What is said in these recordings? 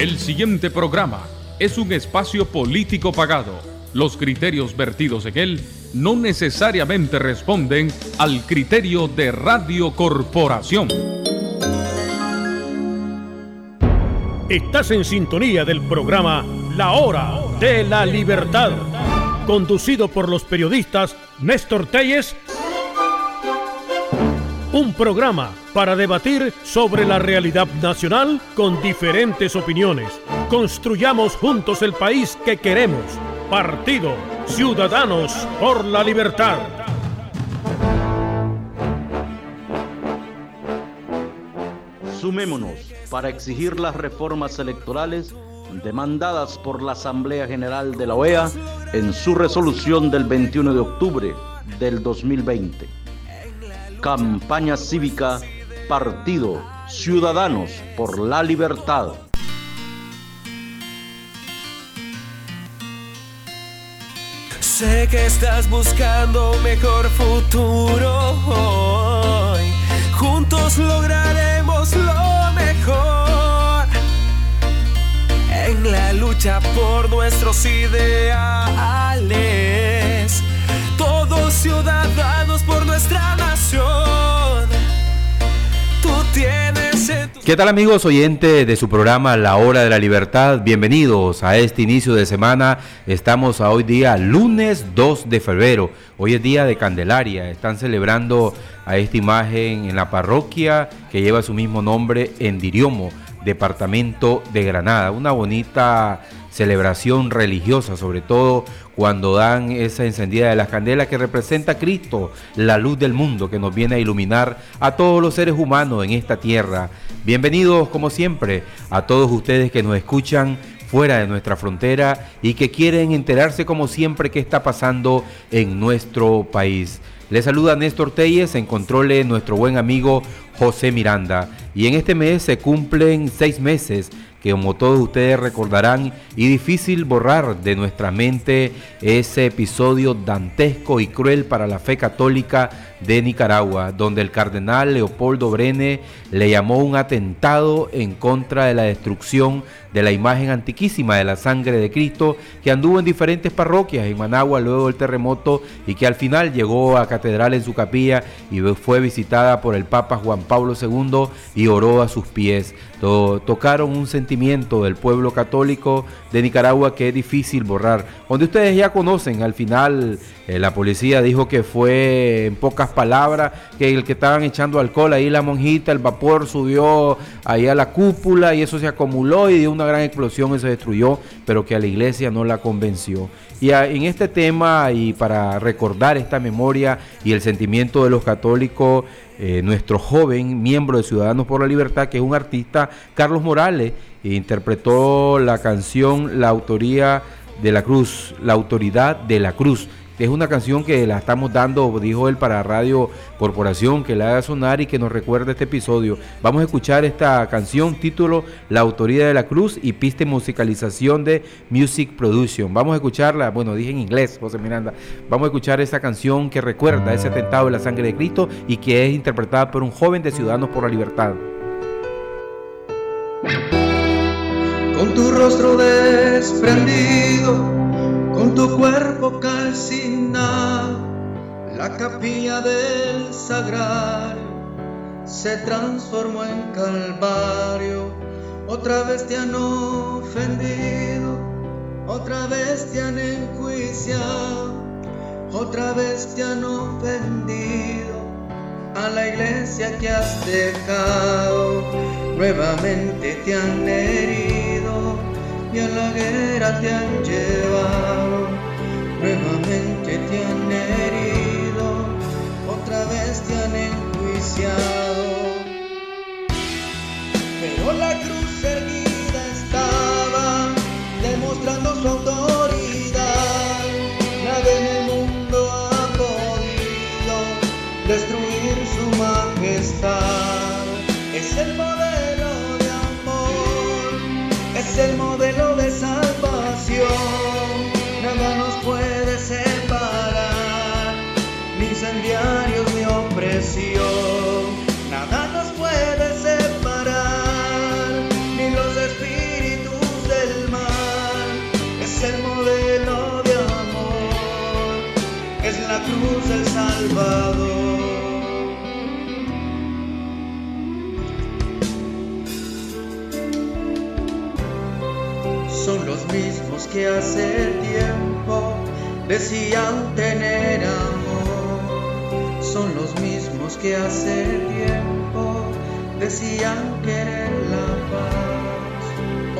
El siguiente programa es un espacio político pagado. Los criterios vertidos en él no necesariamente responden al criterio de Radio Corporación. Estás en sintonía del programa La Hora de la Libertad, conducido por los periodistas Néstor Telles un programa para debatir sobre la realidad nacional con diferentes opiniones. Construyamos juntos el país que queremos. Partido Ciudadanos por la Libertad. Sumémonos para exigir las reformas electorales demandadas por la Asamblea General de la OEA en su resolución del 21 de octubre del 2020 Campaña Cívica, Partido Ciudadanos por la Libertad. Sé que estás buscando mejor futuro hoy. Juntos lograremos lo mejor en la lucha por nuestros ideales. Ciudadanos por nuestra ¿Qué tal amigos oyentes de su programa La Hora de la Libertad? Bienvenidos a este inicio de semana. Estamos a hoy día lunes 2 de febrero. Hoy es día de Candelaria. Están celebrando a esta imagen en la parroquia que lleva su mismo nombre en Diriomo, departamento de Granada. Una bonita celebración religiosa, sobre todo cuando dan esa encendida de las candelas que representa a Cristo, la luz del mundo que nos viene a iluminar a todos los seres humanos en esta tierra. Bienvenidos como siempre a todos ustedes que nos escuchan fuera de nuestra frontera y que quieren enterarse como siempre qué está pasando en nuestro país. Les saluda Néstor Telles, en controle nuestro buen amigo José Miranda. Y en este mes se cumplen seis meses que como todos ustedes recordarán, y difícil borrar de nuestra mente ese episodio dantesco y cruel para la fe católica de Nicaragua, donde el cardenal Leopoldo Brene le llamó un atentado en contra de la destrucción de la imagen antiquísima de la sangre de Cristo que anduvo en diferentes parroquias en Managua luego del terremoto y que al final llegó a catedral en su capilla y fue visitada por el Papa Juan Pablo II y oró a sus pies. tocaron un sentimiento del pueblo católico de Nicaragua que es difícil borrar. Donde ustedes ya conocen, al final eh, la policía dijo que fue en pocas palabras que el que estaban echando alcohol ahí la monjita, el vapor subió ahí a la cúpula y eso se acumuló y dio una gran explosión y se destruyó, pero que a la iglesia no la convenció. Y en este tema y para recordar esta memoria y el sentimiento de los católicos, eh, nuestro joven miembro de Ciudadanos por la Libertad, que es un artista, Carlos Morales, interpretó la canción La autoría de la cruz, la autoridad de la cruz es una canción que la estamos dando, dijo él, para Radio Corporación, que la haga sonar y que nos recuerde este episodio. Vamos a escuchar esta canción, título La Autoridad de la Cruz y piste musicalización de Music Production. Vamos a escucharla, bueno, dije en inglés, José Miranda. Vamos a escuchar esa canción que recuerda ese atentado de la sangre de Cristo y que es interpretada por un joven de Ciudadanos por la Libertad. Con tu rostro desprendido con tu cuerpo calcinado, la capilla del sagrario se transformó en calvario. Otra vez te han ofendido, otra vez te han enjuiciado, otra vez te han ofendido a la iglesia que has dejado. Nuevamente te han herido y a la guerra te han llevado, nuevamente te han herido, otra vez te han enjuiciado. Pero la cruz salvación, nada nos puede separar, ni incendiarios ni opresión, nada nos puede separar, ni los espíritus del mal, es el modelo de amor, es la cruz del Salvador. Que hace tiempo decían tener amor. Son los mismos que hace tiempo decían querer la paz.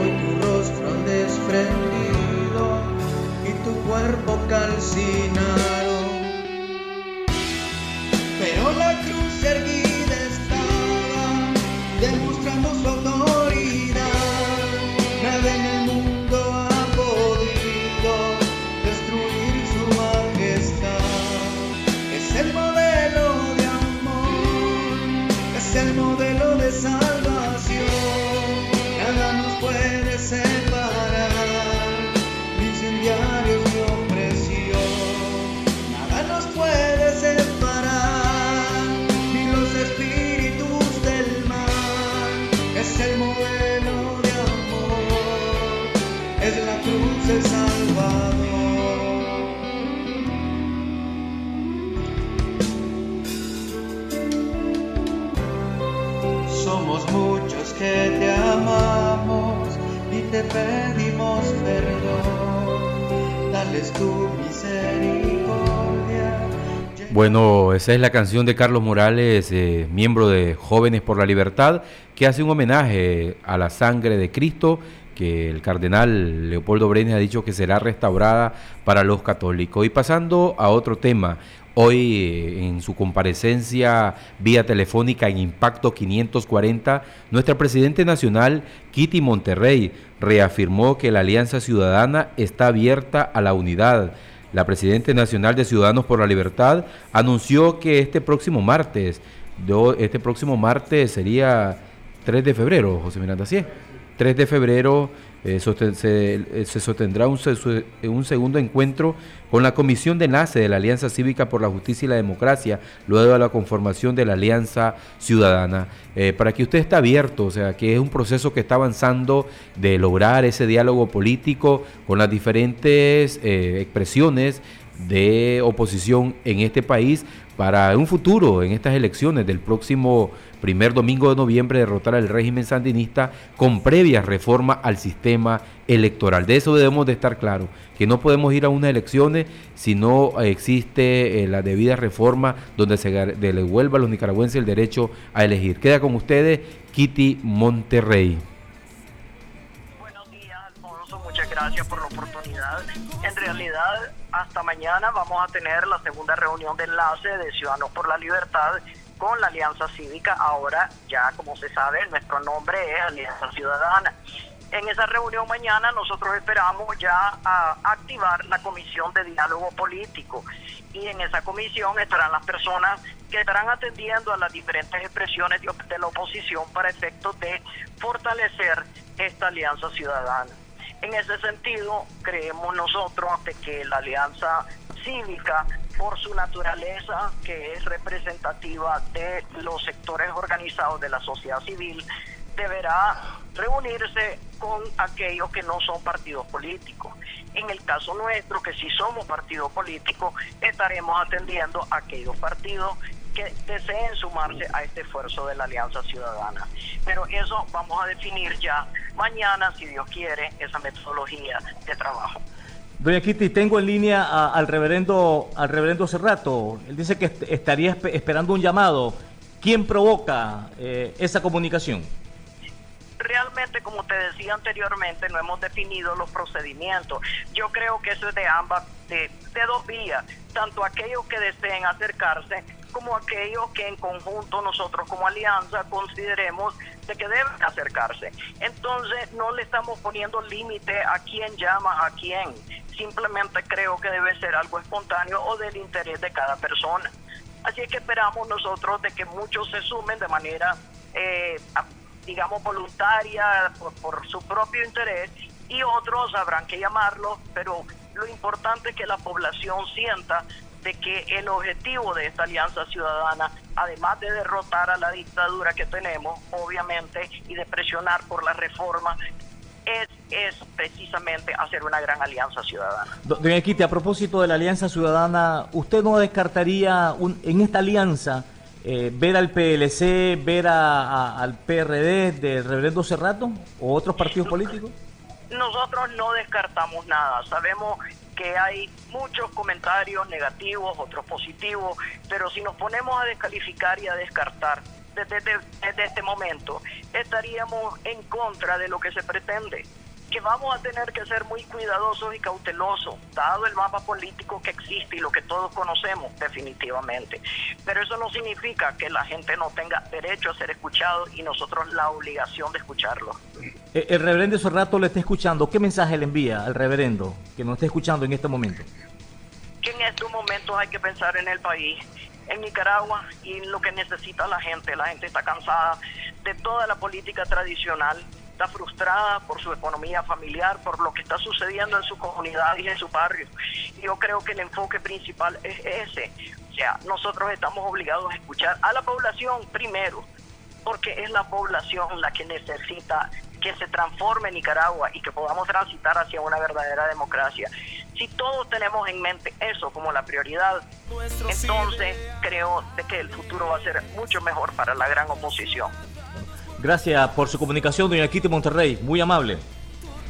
Hoy tu rostro han desprendido y tu cuerpo calcinaron. Pero la cruz erguida amor, es el modelo de salvación. Nada nos puede separar, pedimos perdón. Dales tu misericordia. Bueno, esa es la canción de Carlos Morales, eh, miembro de Jóvenes por la Libertad, que hace un homenaje a la sangre de Cristo que el cardenal Leopoldo Brenes ha dicho que será restaurada para los católicos. Y pasando a otro tema, hoy eh, en su comparecencia vía telefónica en Impacto 540, nuestra Presidente Nacional, Kitty Monterrey, reafirmó que la Alianza Ciudadana está abierta a la unidad. La Presidenta Nacional de Ciudadanos por la Libertad anunció que este próximo martes, este próximo martes sería 3 de febrero, José Miranda, ¿sí? es? 3 de febrero eh, eh, se sostendrá eh, un segundo encuentro con la Comisión de Enlace de la Alianza Cívica por la Justicia y la Democracia, luego de la conformación de la Alianza Ciudadana. Para que usted esté abierto, o sea, que es un proceso que está avanzando de lograr ese diálogo político con las diferentes expresiones de oposición en este país para un futuro en estas elecciones del próximo primer domingo de noviembre derrotar al régimen sandinista con previas reformas al sistema electoral. De eso debemos de estar claros, que no podemos ir a unas elecciones si no existe eh, la debida reforma donde se devuelva a los nicaragüenses el derecho a elegir. Queda con ustedes Kitty Monterrey. Buenos días, Alfonso. Muchas gracias por la oportunidad. En realidad, hasta mañana vamos a tener la segunda reunión de enlace de Ciudadanos por la Libertad con la Alianza Cívica. Ahora, ya como se sabe, nuestro nombre es Alianza Ciudadana. En esa reunión mañana nosotros esperamos ya activar la comisión de diálogo político y en esa comisión estarán las personas que estarán atendiendo a las diferentes expresiones de la oposición para efectos de fortalecer esta alianza ciudadana. En ese sentido, creemos nosotros que la alianza cívica, por su naturaleza, que es representativa de los sectores organizados de la sociedad civil, deberá reunirse con aquellos que no son partidos políticos. En el caso nuestro, que si somos partido político, estaremos atendiendo a aquellos partidos que deseen sumarse a este esfuerzo de la Alianza Ciudadana. Pero eso vamos a definir ya mañana, si Dios quiere, esa metodología de trabajo. Doña Kitty, tengo en línea a- al reverendo al reverendo Cerrato. Él dice que est- estaría espe- esperando un llamado. ¿Quién provoca eh, esa comunicación? realmente, como te decía anteriormente, no hemos definido los procedimientos. Yo creo que eso es de ambas, de, de dos vías, tanto aquellos que deseen acercarse como aquellos que en conjunto nosotros como alianza consideremos de que deben acercarse. Entonces no le estamos poniendo límite a quién llama a quién. Simplemente creo que debe ser algo espontáneo o del interés de cada persona. Así es que esperamos nosotros de que muchos se sumen de manera, eh, digamos, voluntaria, por, por su propio interés, y otros habrán que llamarlos, pero lo importante es que la población sienta de que el objetivo de esta alianza ciudadana, además de derrotar a la dictadura que tenemos, obviamente, y de presionar por la reforma, es es precisamente hacer una gran alianza ciudadana. Doña Equite, a propósito de la alianza ciudadana, ¿usted no descartaría en esta alianza eh, ver al PLC, ver al PRD del reverendo Cerrato o otros partidos políticos? Nosotros no descartamos nada. Sabemos que hay muchos comentarios negativos, otros positivos, pero si nos ponemos a descalificar y a descartar desde, este momento, estaríamos en contra de lo que se pretende que vamos a tener que ser muy cuidadosos y cautelosos, dado el mapa político que existe y lo que todos conocemos definitivamente. Pero eso no significa que la gente no tenga derecho a ser escuchado y nosotros la obligación de escucharlo. Eh, el reverendo rato le está escuchando. ¿Qué mensaje le envía al reverendo que nos está escuchando en este momento? Que en estos momentos hay que pensar en el país, en Nicaragua y en lo que necesita la gente. La gente está cansada de toda la política tradicional está frustrada por su economía familiar, por lo que está sucediendo en su comunidad y en su barrio. Yo creo que el enfoque principal es ese. O sea, nosotros estamos obligados a escuchar a la población primero, porque es la población la que necesita que se transforme Nicaragua y que podamos transitar hacia una verdadera democracia. Si todos tenemos en mente eso como la prioridad, entonces creo de que el futuro va a ser mucho mejor para la gran oposición. Gracias por su comunicación, doña Kitty Monterrey. Muy amable.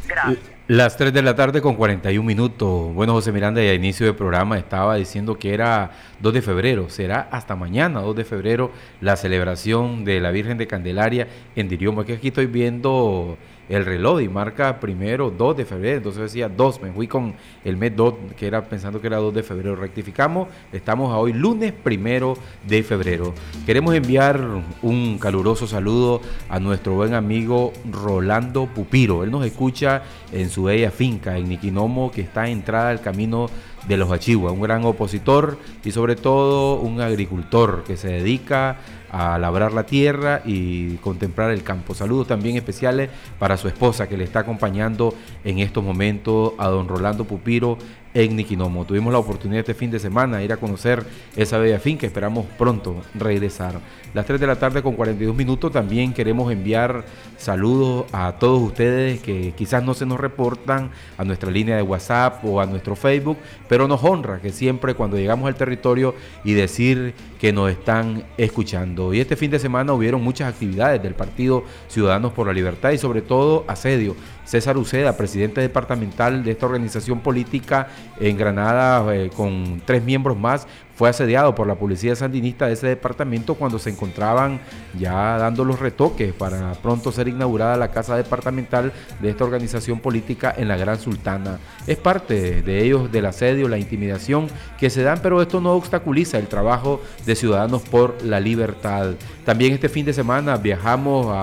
Gracias. Las 3 de la tarde con 41 minutos. Bueno, José Miranda, ya a inicio del programa estaba diciendo que era 2 de febrero. Será hasta mañana, 2 de febrero, la celebración de la Virgen de Candelaria en Dirioma. Que aquí estoy viendo el reloj y marca primero 2 de febrero, entonces decía 2, me fui con el mes 2, que era pensando que era 2 de febrero, rectificamos, estamos a hoy lunes primero de febrero. Queremos enviar un caluroso saludo a nuestro buen amigo Rolando Pupiro, él nos escucha en su bella finca en Niquinomo, que está entrada al camino de los Achigua, un gran opositor y sobre todo un agricultor que se dedica a labrar la tierra y contemplar el campo. Saludos también especiales para su esposa que le está acompañando en estos momentos a don Rolando Pupiro en Niquinomo. Tuvimos la oportunidad este fin de semana de ir a conocer esa bella finca, esperamos pronto regresar. Las 3 de la tarde con 42 minutos también queremos enviar saludos a todos ustedes que quizás no se nos reportan a nuestra línea de WhatsApp o a nuestro Facebook, pero nos honra que siempre cuando llegamos al territorio y decir que nos están escuchando. Y este fin de semana hubieron muchas actividades del Partido Ciudadanos por la Libertad y sobre todo asedio. César Uceda, presidente departamental de esta organización política en Granada, eh, con tres miembros más, fue asediado por la policía sandinista de ese departamento cuando se encontraban ya dando los retoques para pronto ser inaugurada la casa departamental de esta organización política en la Gran Sultana. Es parte de ellos del asedio, la intimidación que se dan, pero esto no obstaculiza el trabajo de Ciudadanos por la Libertad. También este fin de semana viajamos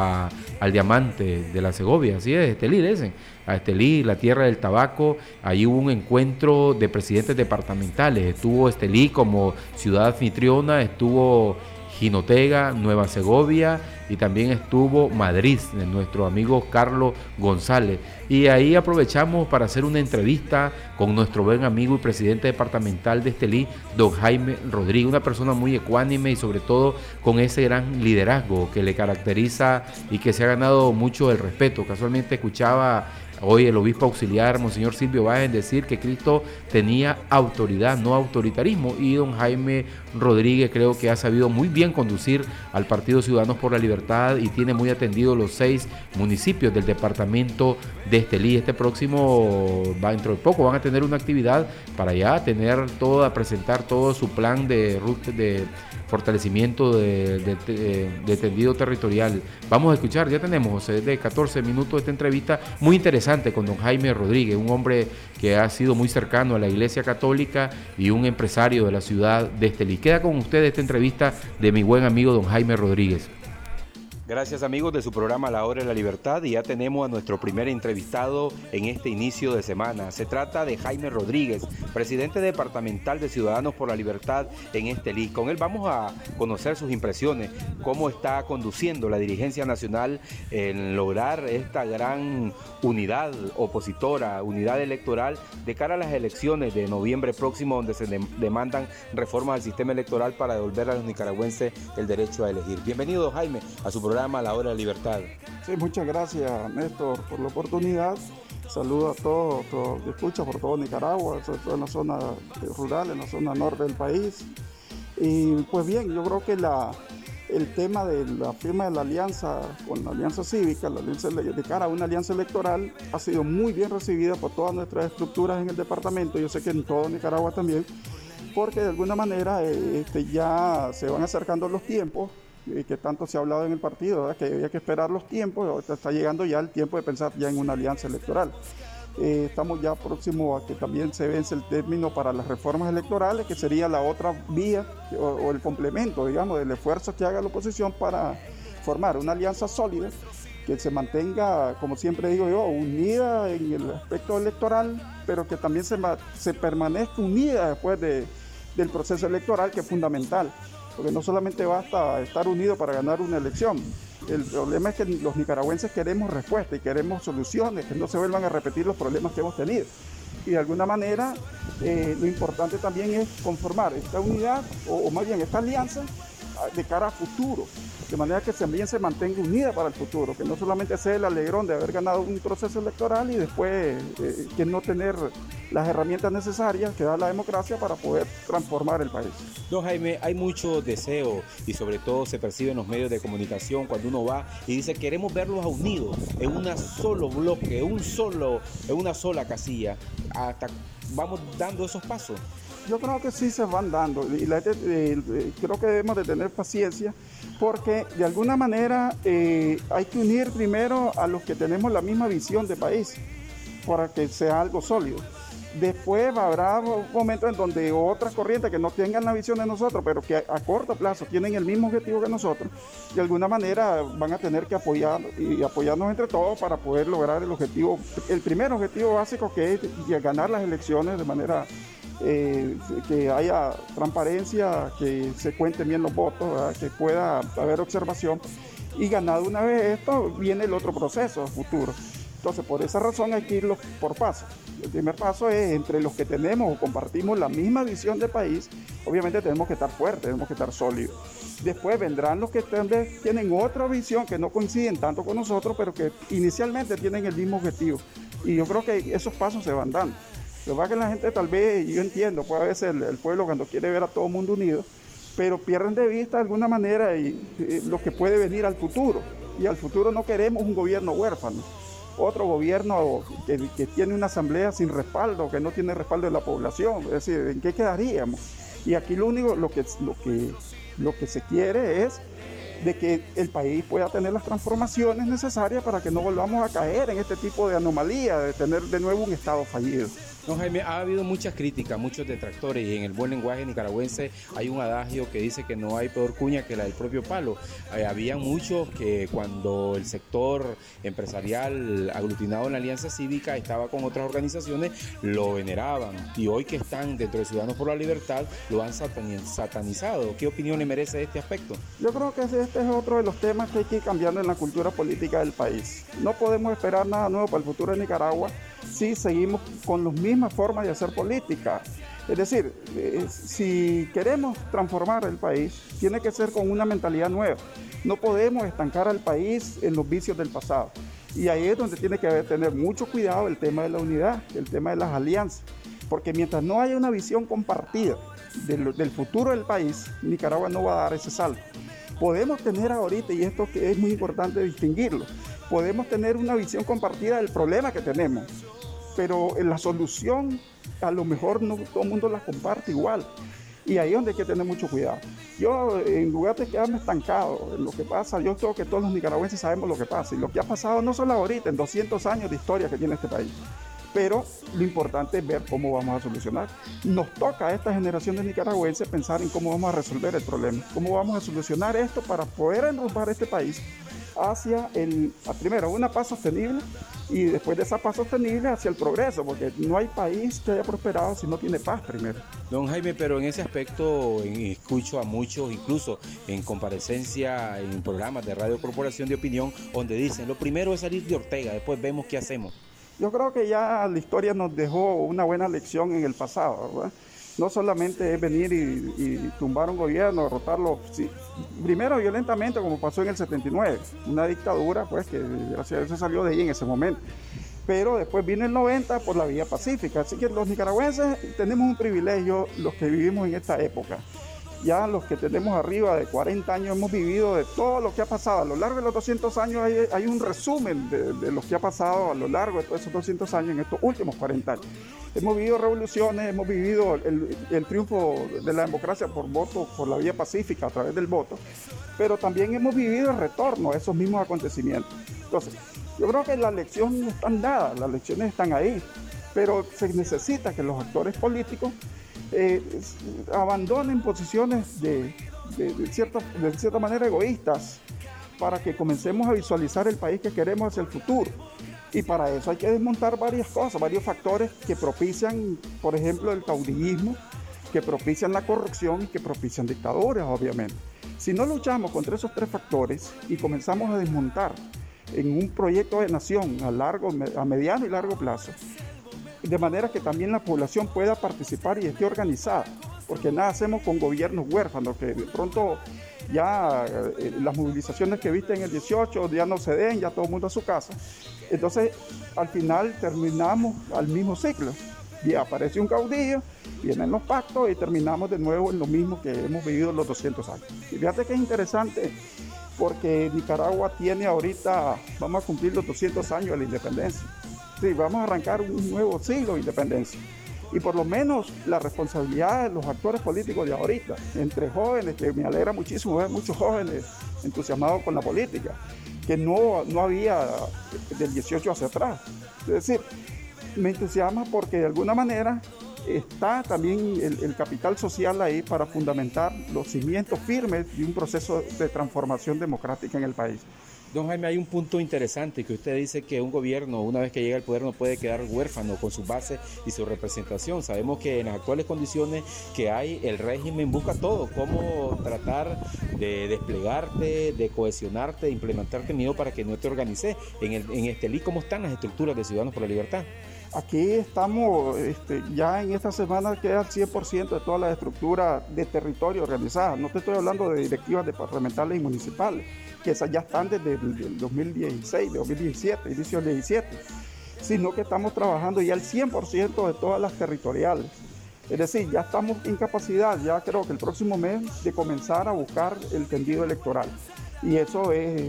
al Diamante de la Segovia, así es, Estelí, dicen, a Estelí, la tierra del tabaco. Allí hubo un encuentro de presidentes departamentales. Estuvo Estelí como ciudad anfitriona, estuvo Jinotega, Nueva Segovia y también estuvo Madrid, de nuestro amigo Carlos González. Y ahí aprovechamos para hacer una entrevista con nuestro buen amigo y presidente departamental de Estelí, don Jaime Rodríguez, una persona muy ecuánime y sobre todo con ese gran liderazgo que le caracteriza y que se ha ganado mucho el respeto. Casualmente escuchaba Hoy el obispo auxiliar, Monseñor Silvio Báez, decir que Cristo tenía autoridad, no autoritarismo. Y don Jaime Rodríguez creo que ha sabido muy bien conducir al Partido Ciudadanos por la Libertad y tiene muy atendido los seis municipios del departamento de Estelí. Este próximo, va dentro de poco, van a tener una actividad para ya tener todo, a presentar todo su plan de, de fortalecimiento de, tendido territorial. Vamos a escuchar, ya tenemos de 14 minutos esta entrevista muy interesante con don Jaime Rodríguez, un hombre que ha sido muy cercano a la Iglesia Católica y un empresario de la ciudad de Estelí. Queda con ustedes esta entrevista de mi buen amigo don Jaime Rodríguez. Gracias amigos de su programa La Hora de la Libertad y ya tenemos a nuestro primer entrevistado en este inicio de semana. Se trata de Jaime Rodríguez, presidente departamental de Ciudadanos por la Libertad en Estelí. Con él vamos a conocer sus impresiones, cómo está conduciendo la dirigencia nacional en lograr esta gran unidad opositora, unidad electoral de cara a las elecciones de noviembre próximo donde se demandan reformas al sistema electoral para devolver a los nicaragüenses el derecho a elegir. Bienvenido Jaime a su programa La Hora de Libertad. Sí, muchas gracias Néstor por la oportunidad Saludo a todos, todos escucha por todo Nicaragua, sobre todo en la zona rural, en la zona norte del país. Y pues bien, yo creo que la, el tema de la firma de la alianza con la alianza cívica, la alianza de cara a una alianza electoral, ha sido muy bien recibida por todas nuestras estructuras en el departamento, yo sé que en todo Nicaragua también, porque de alguna manera eh, este, ya se van acercando los tiempos que tanto se ha hablado en el partido, que había que esperar los tiempos, está llegando ya el tiempo de pensar ya en una alianza electoral. Eh, estamos ya próximos a que también se vence el término para las reformas electorales, que sería la otra vía o, el complemento, digamos, del esfuerzo que haga la oposición para formar una alianza sólida que se mantenga, como siempre digo yo, unida en el aspecto electoral, pero que también se, se permanezca unida después de, del proceso electoral, que es fundamental, porque no solamente basta estar unido para ganar una elección, el problema es que los nicaragüenses queremos respuesta y queremos soluciones, que no se vuelvan a repetir los problemas que hemos tenido. Y de alguna manera eh, lo importante también es conformar esta unidad, o, más bien esta alianza, de cara a futuro, de manera que también se mantenga unida para el futuro, que no solamente sea el alegrón de haber ganado un proceso electoral y después eh, que no tener las herramientas necesarias que da la democracia para poder transformar el país. Don Jaime, hay mucho deseo y sobre todo se percibe en los medios de comunicación cuando uno va y dice queremos verlos unidos en un solo bloque, un solo, en una sola casilla. Hasta vamos dando esos pasos. Yo creo que sí se van dando y la, eh, creo que debemos de tener paciencia porque de alguna manera eh, hay que unir primero a los que tenemos la misma visión de país para que sea algo sólido. Después habrá momentos en donde otras corrientes que no tengan la visión de nosotros, pero que a, corto plazo tienen el mismo objetivo que nosotros, de alguna manera van a tener que apoyar y apoyarnos entre todos para poder lograr el objetivo, el primer objetivo básico que es ganar las elecciones de manera eh, que haya transparencia, que se cuenten bien los votos, que pueda haber observación. Y ganado una vez esto, viene el otro proceso futuro. Entonces, por esa razón hay que irlo por paso. El primer paso es entre los que tenemos o compartimos la misma visión de país, obviamente tenemos que estar fuertes, tenemos que estar sólidos. Después vendrán los que tienen otra visión que no coinciden tanto con nosotros, pero que inicialmente tienen el mismo objetivo. Y yo creo que esos pasos se van dando. Lo que pasa que la gente tal vez, yo entiendo, puede ser el, el pueblo cuando quiere ver a todo el mundo unido, pero pierden de vista de alguna manera y, lo que puede venir al futuro. Y al futuro no queremos un gobierno huérfano otro gobierno que, tiene una asamblea sin respaldo, que no tiene respaldo de la población. Es decir, ¿en qué quedaríamos? Y aquí lo único, lo que, lo que, lo que se quiere es de que el país pueda tener las transformaciones necesarias para que no volvamos a caer en este tipo de anomalía, de tener de nuevo un Estado fallido. No, Jaime, ha habido muchas críticas, muchos detractores y en el buen lenguaje nicaragüense hay un adagio que dice que no hay peor cuña que la del propio palo. Eh, había muchos que cuando el sector empresarial aglutinado en la Alianza Cívica estaba con otras organizaciones, lo veneraban y hoy que están dentro de Ciudadanos por la Libertad lo han satanizado. ¿Qué opinión le merece este aspecto? Yo creo que este es otro de los temas que hay que ir cambiando en la cultura política del país. No podemos esperar nada nuevo para el futuro de Nicaragua si seguimos con las formas de hacer política. Es decir, eh, si queremos transformar el país, tiene que ser con una mentalidad nueva. No podemos estancar al país en los vicios del pasado. Y ahí es donde tiene que haber, tener mucho cuidado el tema de la unidad, el tema de las alianzas. Porque mientras no haya una visión compartida del, del futuro del país, Nicaragua no va a dar ese salto. Podemos tener ahorita, y esto que es muy importante distinguirlo, podemos tener una visión compartida del problema que tenemos, pero la solución a lo mejor no todo el mundo la comparte igual. Y ahí es donde hay que tener mucho cuidado. Yo, en lugar de quedarme estancado en lo que pasa, yo creo que todos los nicaragüenses sabemos lo que pasa. Y lo que ha pasado no solo ahorita, en 200 años de historia que tiene este país. Pero lo importante es ver cómo vamos a solucionar. Nos toca a esta generación de nicaragüenses pensar en cómo vamos a resolver el problema. Cómo vamos a solucionar esto para poder enrumbar este país hacia el, primero, una paz sostenible y después de esa paz sostenible hacia el progreso, porque no hay país que haya prosperado si no tiene paz primero. Don Jaime, pero en ese aspecto escucho a muchos, incluso en comparecencia en programas de Radio Corporación de Opinión, donde dicen, lo primero es salir de Ortega, después vemos qué hacemos. Yo creo que ya la historia nos dejó una buena lección en el pasado, ¿verdad? No solamente es venir y, tumbar un gobierno, derrotarlo, primero violentamente como pasó en el 79, una dictadura pues que gracias a Dios se salió de ahí en ese momento. pero después viene el 90 por la vía pacífica. Así que los nicaragüenses tenemos un privilegio, los que vivimos en esta época. Ya los que tenemos arriba de 40 años hemos vivido de todo lo que ha pasado. A lo largo de los 200 años hay, un resumen de, lo que ha pasado a lo largo de todos esos 200 años en estos últimos 40 años. Hemos vivido revoluciones, hemos vivido el, el triunfo de la democracia por voto, por la vía pacífica a través del voto, pero también hemos vivido el retorno a esos mismos acontecimientos. Entonces, yo creo que las lecciones están dadas, las lecciones están ahí, pero se necesita que los actores políticos eh, abandonen posiciones de, cierta, manera egoístas para que comencemos a visualizar el país que queremos hacia el futuro. Y para eso hay que desmontar varias cosas, varios factores que propician, por ejemplo, el caudillismo, que propician la corrupción y que propician dictaduras, obviamente. Si no luchamos contra esos tres factores y comenzamos a desmontar en un proyecto de nación a, largo, a mediano y largo plazo, de manera que también la población pueda participar y esté organizada, porque nada hacemos con gobiernos huérfanos, que de pronto ya eh, las movilizaciones que viste en el 18 ya no se den, ya todo el mundo a su casa. Entonces, al final terminamos al mismo ciclo. Y aparece un caudillo, vienen los pactos y terminamos de nuevo en lo mismo que hemos vivido los 200 años. Y fíjate que es interesante porque Nicaragua tiene ahorita, vamos a cumplir los 200 años de la independencia. Sí, vamos a arrancar un nuevo siglo de independencia. Y por lo menos la responsabilidad de los actores políticos de ahorita, entre jóvenes, que me alegra muchísimo ver muchos jóvenes entusiasmados con la política, que no, no había del 18 hacia atrás. Es decir, me entusiasma porque de alguna manera está también el, capital social ahí para fundamentar los cimientos firmes de un proceso de transformación democrática en el país. Don Jaime, hay un punto interesante que usted dice que un gobierno, una vez que llega al poder, no puede quedar huérfano con su base y su representación. Sabemos que en las actuales condiciones que hay, el régimen busca todo, cómo tratar de desplegarte, de cohesionarte, de implementarte miedo para que no te organices. En, el, en este ¿cómo están las estructuras de Ciudadanos por la Libertad? Aquí estamos, este, ya en esta semana queda el 100% de todas las estructuras de territorio organizadas. No te estoy hablando de directivas departamentales y municipales, que esas ya están desde el 2016, 2017, inicio del 17, sino que estamos trabajando ya el 100% de todas las territoriales. Es decir, ya estamos en capacidad, ya creo que el próximo mes, de comenzar a buscar el tendido electoral. Y eso es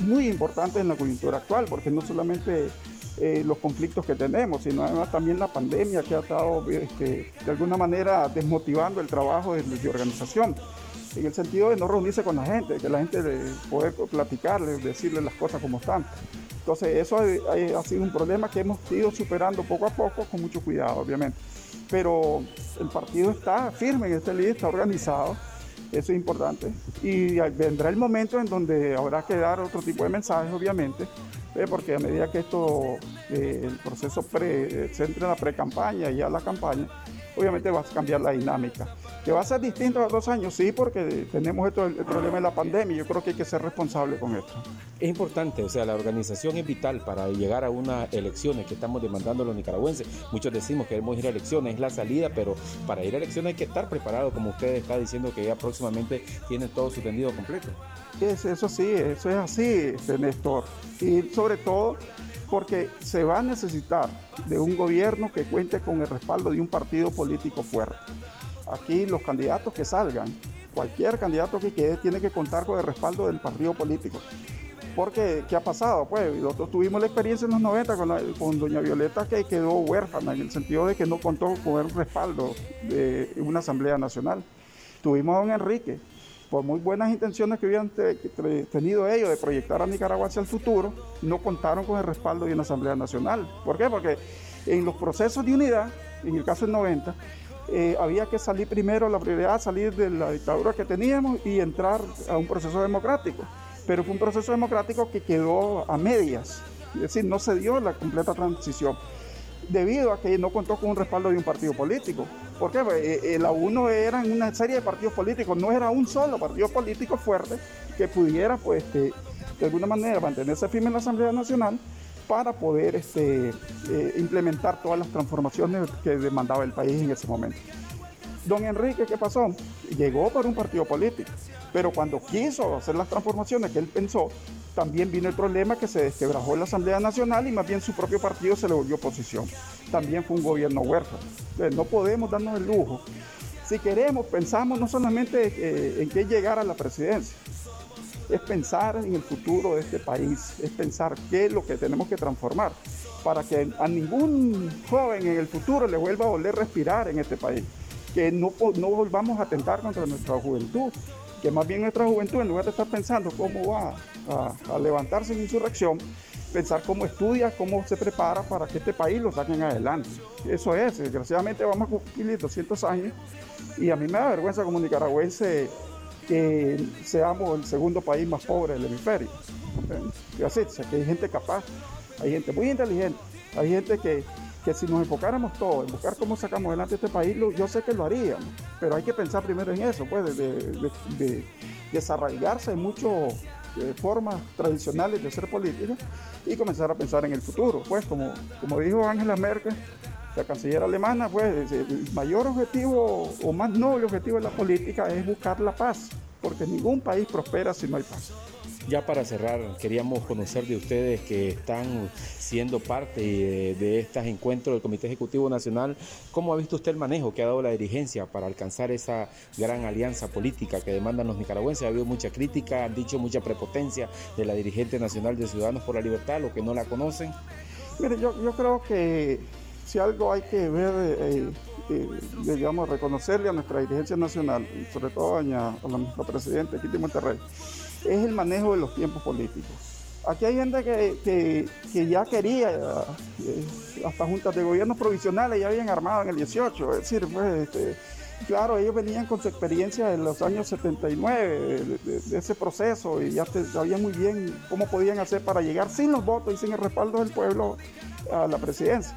muy importante en la coyuntura actual, porque no solamente eh, los conflictos que tenemos, sino además también la pandemia que ha estado este, de alguna manera desmotivando el trabajo de, de, organización, en el sentido de no reunirse con la gente, que la gente de poder platicarles, decirles las cosas como están. Entonces eso ha, sido un problema que hemos ido superando poco a poco, con mucho cuidado, obviamente. Pero el partido está firme en este líder, está organizado, eso es importante. Y vendrá el momento en donde habrá que dar otro tipo de mensajes, obviamente, porque a medida que esto, eh, el proceso se entra en la pre-campaña y ya la campaña, obviamente va a cambiar la dinámica. ¿Que va a ser distinto a dos años? Sí, porque tenemos esto, el, problema de la pandemia y yo creo que hay que ser responsable con esto. Es importante, o sea, la organización es vital para llegar a unas elecciones que estamos demandando los nicaragüenses. Muchos decimos que queremos ir a elecciones, es la salida, pero para ir a elecciones hay que estar preparado, como usted está diciendo que ya próximamente tiene todo su tendido completo. eso sí, eso es así, este, Néstor. Y sobre todo porque se va a necesitar de un gobierno que cuente con el respaldo de un partido político fuerte. Aquí los candidatos que salgan, cualquier candidato que quede, tiene que contar con el respaldo del partido político. Porque, ¿qué ha pasado? Pues nosotros tuvimos la experiencia en los 90 con, doña Violeta que quedó huérfana en el sentido de que no contó con el respaldo de una Asamblea Nacional. Tuvimos a don Enrique, por muy buenas intenciones que hubieran tenido ellos de proyectar a Nicaragua hacia el futuro, no contaron con el respaldo de una Asamblea Nacional. ¿Por qué? Porque en los procesos de unidad, en el caso del 90, eh, había que salir primero, la prioridad, salir de la dictadura que teníamos y entrar a un proceso democrático. Pero fue un proceso democrático que quedó a medias, es decir, no se dio la completa transición, debido a que no contó con un respaldo de un partido político. Porque pues, eh, la UNO eran una serie de partidos políticos, no era un solo partido político fuerte que pudiera, pues, este, de alguna manera mantenerse firme en la Asamblea Nacional para poder este, eh, implementar todas las transformaciones que demandaba el país en ese momento. Don Enrique, ¿qué pasó? Llegó por un partido político, pero cuando quiso hacer las transformaciones que él pensó, también vino el problema que se desquebrajó la Asamblea Nacional y más bien su propio partido se le volvió oposición. También fue un gobierno huérfano. Entonces, no podemos darnos el lujo. Si queremos, pensamos no solamente eh, en qué llegar a la presidencia, es pensar en el futuro de este país, es pensar qué es lo que tenemos que transformar para que a ningún joven en el futuro le vuelva a volver a respirar en este país, que no, no volvamos a atentar contra nuestra juventud, que más bien nuestra juventud, en lugar de estar pensando cómo va a, levantarse en insurrección, pensar cómo estudia, cómo se prepara para que este país lo saquen adelante. Eso es, desgraciadamente vamos a cumplir 200 años y a mí me da vergüenza como nicaragüense que seamos el segundo país más pobre del hemisferio. Y así, que hay gente capaz, hay gente muy inteligente, hay gente que, que si nos enfocáramos todos en buscar cómo sacamos adelante este país, yo sé que lo haríamos, pero hay que pensar primero en eso, pues, de, desarraigarse en muchas eh, formas tradicionales de ser política y comenzar a pensar en el futuro. Pues, como, como dijo Angela Merkel, la canciller alemana, pues el mayor objetivo o más noble objetivo de la política es buscar la paz, porque ningún país prospera si no hay paz. Ya para cerrar, queríamos conocer de ustedes que están siendo parte de, estos encuentros del Comité Ejecutivo Nacional. ¿Cómo ha visto usted el manejo que ha dado la dirigencia para alcanzar esa gran alianza política que demandan los nicaragüenses? Ha habido mucha crítica, han dicho mucha prepotencia de la dirigente nacional de Ciudadanos por la Libertad, los que no la conocen. Mire, yo, yo creo que si algo hay que ver, eh, eh, digamos, reconocerle a nuestra dirigencia nacional, sobre todo a, nuestro presidente aquí de Monterrey, es el manejo de los tiempos políticos. Aquí hay gente que, ya quería, eh, hasta juntas de gobiernos provisionales ya habían armado en el 18, es decir, pues, este, claro, ellos venían con su experiencia de los años 79, de, ese proceso, y ya sabían muy bien cómo podían hacer para llegar sin los votos y sin el respaldo del pueblo a la presidencia.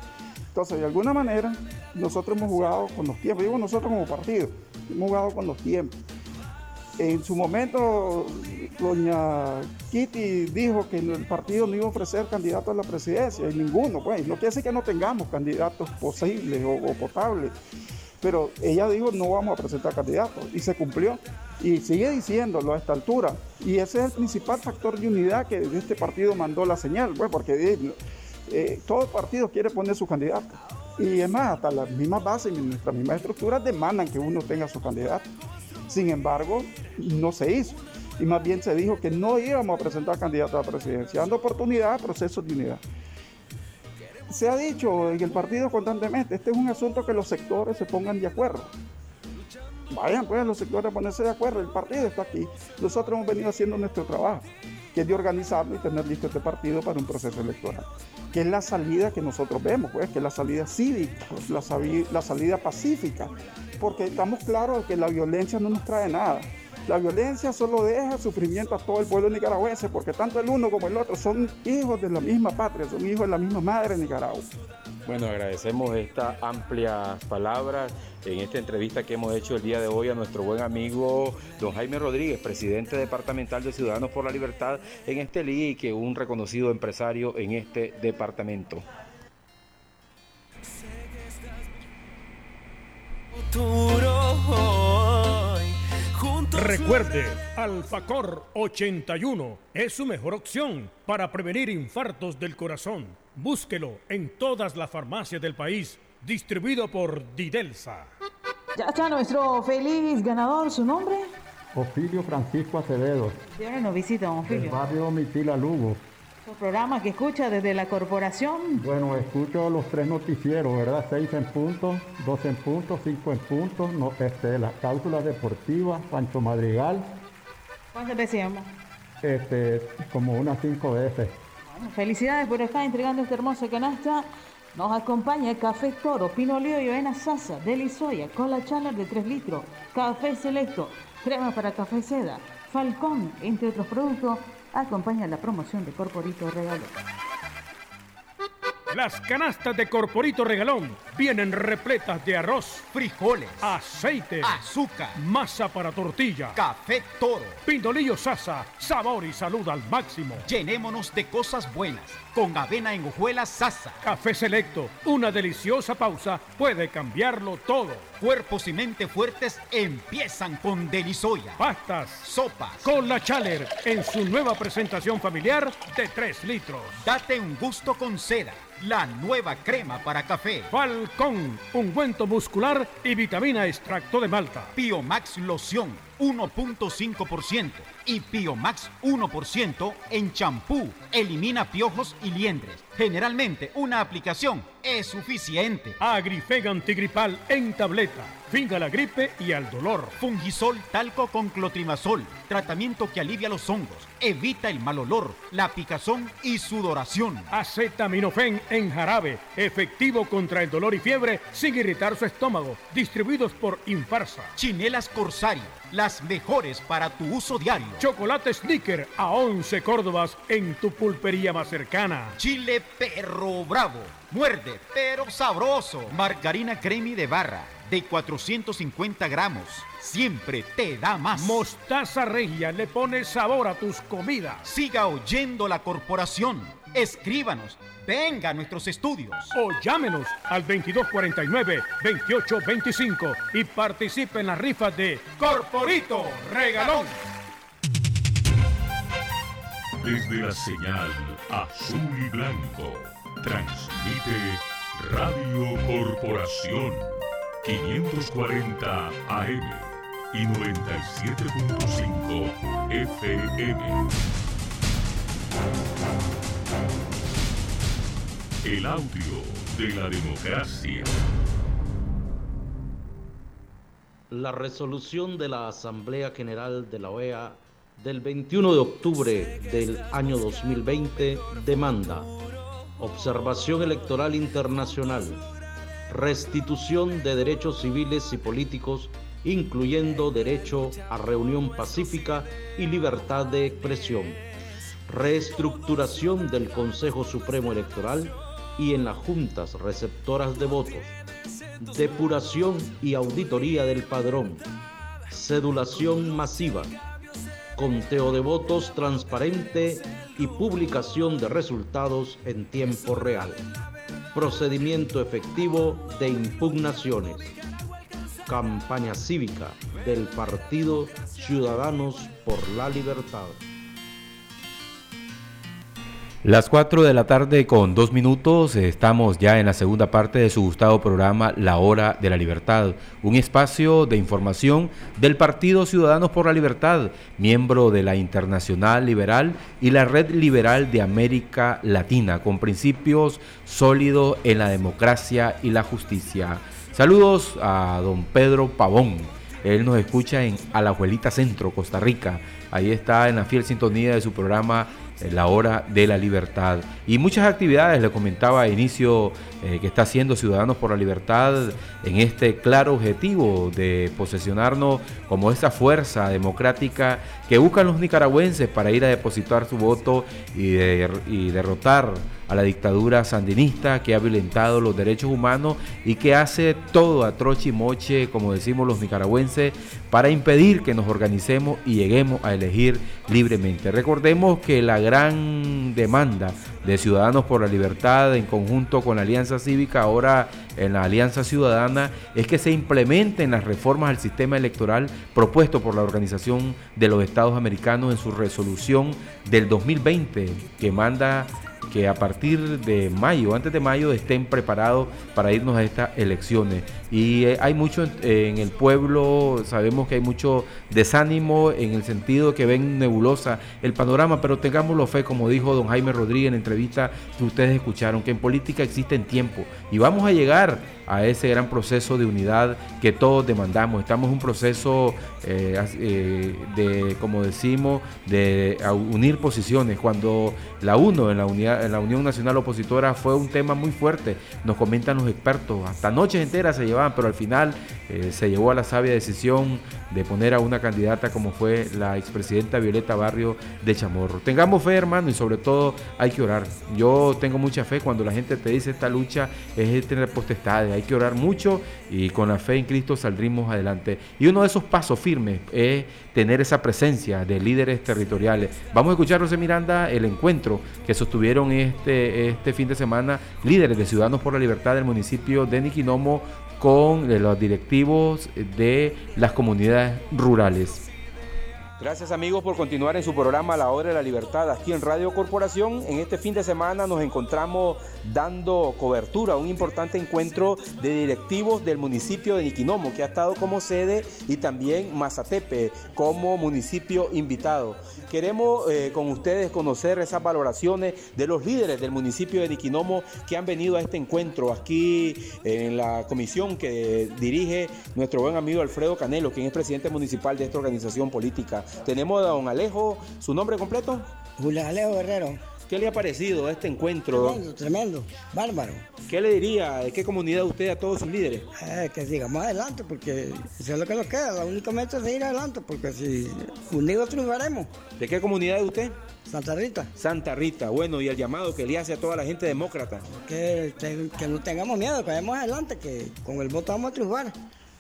Entonces, de alguna manera, nosotros hemos jugado con los tiempos, digo nosotros como partido, hemos jugado con los tiempos. En su momento, doña Kitty dijo que el partido no iba a ofrecer candidatos a la presidencia, ninguno, pues, no quiere decir que no tengamos candidatos posibles o, potables, pero ella dijo no vamos a presentar candidatos, y se cumplió, y sigue diciéndolo a esta altura, y ese es el principal factor de unidad que este partido mandó la señal, pues, porque eh, todo partido quiere poner su candidato. Y es más, hasta las mismas bases y nuestras mismas estructuras demandan que uno tenga su candidato. Sin embargo, no se hizo. Y más bien se dijo que no íbamos a presentar candidatos a la presidencia, dando oportunidad a procesos de unidad. Se ha dicho en el partido constantemente, este es un asunto que los sectores se pongan de acuerdo. Vayan pues los sectores a ponerse de acuerdo, el partido está aquí. Nosotros hemos venido haciendo nuestro trabajo, que es de organizarlo y tener listo este partido para un proceso electoral que es la salida que nosotros vemos, pues, que es la salida cívica, la, la salida pacífica, porque estamos claros de que la violencia no nos trae nada. La violencia solo deja sufrimiento a todo el pueblo nicaragüense, porque tanto el uno como el otro son hijos de la misma patria, son hijos de la misma madre Nicaragua. Bueno, agradecemos estas amplias palabras en esta entrevista que hemos hecho el día de hoy a nuestro buen amigo don Jaime Rodríguez, presidente departamental de Ciudadanos por la Libertad en este día y que un reconocido empresario en este departamento. Recuerde, Alfacor 81 es su mejor opción para prevenir infartos del corazón. Búsquelo en todas las farmacias del país, distribuido por Didelsa. Ya está nuestro feliz ganador, ¿su nombre? Ofilio Francisco Acevedo. ¿De dónde nos visita, don Ofilio? Del barrio Mitila Lugo. ¿El programa que escucha desde la corporación? Bueno, escucho los tres noticieros, ¿verdad? Seis en punto, dos en punto, cinco en punto, no, este, las cápsulas deportivas, Pancho Madrigal. ¿Cuántas veces Este, como unas cinco veces. Felicidades por estar entregando este hermoso canasta. Nos acompaña Café Toro, Pinolio y Avena Sasa, Delisoya, Cola Chandler de 3 litros, Café Selecto, crema para café seda, Falcón, entre otros productos acompaña la promoción de Corporito Regalo. Las canastas de Corporito Regalón vienen repletas de arroz, frijoles, aceite, azúcar, masa para tortilla, café toro, pindolillo sasa, sabor y salud al máximo. Llenémonos de cosas buenas con avena en hojuelas sasa. Café selecto, una deliciosa pausa puede cambiarlo todo. Cuerpos y mente fuertes empiezan con Delisoya. Pastas, sopas, con la Chaler en su nueva presentación familiar de 3 litros. Date un gusto con seda la nueva crema para café. Falcón, ungüento muscular y vitamina extracto de malta. Piomax loción 1.5% y Piomax 1% en champú. Elimina piojos y liendres. Generalmente una aplicación es suficiente. Agrifega antigripal en tableta. Finga la gripe y al dolor. Fungisol talco con clotrimazol. Tratamiento que alivia los hongos. Evita el mal olor, la picazón y sudoración. Acetaminofén en jarabe. Efectivo contra el dolor y fiebre sin irritar su estómago. Distribuidos por Infarsa. Chinelas Corsario. Las mejores para tu uso diario. Chocolate Snicker a 11 Córdobas en tu pulpería más cercana. Chile Perro Bravo. Muerde, pero sabroso. Margarina Cremi de barra de 450 gramos. Siempre te da más. Mostaza Regia le pone sabor a tus comidas. Siga oyendo la corporación. Escríbanos. Venga a nuestros estudios. O llámenos al 2249-2825 y participe en la rifa de Corporito Regalón. Desde la señal azul y blanco, transmite Radio Corporación 540 AM y 97.5 FM. El audio de la democracia. La resolución de la Asamblea General de la OEA del 21 de octubre del año 2020 demanda observación electoral internacional restitución de derechos civiles y políticos, incluyendo derecho a reunión pacífica y libertad de expresión, reestructuración del Consejo Supremo Electoral y en las juntas receptoras de votos, depuración y auditoría del padrón, cedulación masiva, conteo de votos transparente y publicación de resultados en tiempo real procedimiento efectivo de impugnaciones, campaña cívica del Partido Ciudadanos por la Libertad. Las 4 de la tarde con dos minutos estamos ya en la segunda parte de su gustado programa La Hora de la Libertad, un espacio de información del Partido Ciudadanos por la Libertad, miembro de la Internacional Liberal y la Red Liberal de América Latina, con principios sólidos en la democracia y la justicia. Saludos a don Pedro Pavón. Él nos escucha en Alajuelita Centro, Costa Rica. Ahí está en la fiel sintonía de su programa la hora de la libertad. Y muchas actividades, le comentaba a inicio, eh, que está haciendo Ciudadanos por la Libertad en este claro objetivo de posesionarnos como esa fuerza democrática que buscan los nicaragüenses para ir a depositar su voto y, y derrotar a la dictadura sandinista que ha violentado los derechos humanos y que hace todo a troche y moche, como decimos los nicaragüenses, para impedir que nos organicemos y lleguemos a elegir libremente. Recordemos que la gran demanda de Ciudadanos por la Libertad en conjunto con la Alianza Cívica, ahora en la Alianza Ciudadana, es que se implementen las reformas al sistema electoral propuesto por la Organización de los Estados Americanos en su resolución del 2020 que manda que a partir de mayo, antes de mayo, estén preparados para irnos a estas elecciones. Y eh, hay mucho en, el pueblo, sabemos que hay mucho desánimo en el sentido que ven nebulosa el panorama, pero tengámoslo fe, como dijo don Jaime Rodríguez en la entrevista que ustedes escucharon, que en política existe tiempo y vamos a llegar a ese gran proceso de unidad que todos demandamos. Estamos en un proceso eh, eh, de, como decimos, de unir posiciones. Cuando la UNO, en la, unidad, en la Unión Nacional Opositora, fue un tema muy fuerte, nos comentan los expertos, hasta noches enteras se llevaban, pero al final eh, se llevó a la sabia decisión de poner a una candidata como fue la expresidenta Violeta Barrio de Chamorro. Tengamos fe, hermano, y sobre todo hay que orar. Yo tengo mucha fe cuando la gente te dice esta lucha es tener potestades, hay que orar mucho y con la fe en Cristo saldrimos adelante. Y uno de esos pasos firmes es tener esa presencia de líderes territoriales. Vamos a escuchar, José Miranda, el encuentro que sostuvieron este, este fin de semana líderes de Ciudadanos por la Libertad del municipio de Niquinomo con eh, los directivos de las comunidades rurales. Gracias amigos por continuar en su programa La Hora de la Libertad aquí en Radio Corporación. En este fin de semana nos encontramos dando cobertura a un importante encuentro de directivos del municipio de Niquinomo que ha estado como sede y también Mazatepe como municipio invitado. Queremos eh, con ustedes conocer esas valoraciones de los líderes del municipio de Niquinomo que han venido a este encuentro aquí en la comisión que dirige nuestro buen amigo Alfredo Canelo, quien es presidente municipal de esta organización política. Tenemos a don Alejo, ¿su nombre completo? Julio Alejo Guerrero. ¿Qué le ha parecido este encuentro? Tremendo, tremendo, bárbaro. ¿Qué le diría, de qué comunidad usted a todos sus líderes? Eh, que sigamos adelante, porque eso es lo que nos queda, la única meta es ir adelante, porque si unidos triunfaremos. ¿De qué comunidad es usted? Santa Rita. Santa Rita, bueno, y el llamado que le hace a toda la gente demócrata. Que, que no tengamos miedo, que vayamos adelante, que con el voto vamos a triunfar.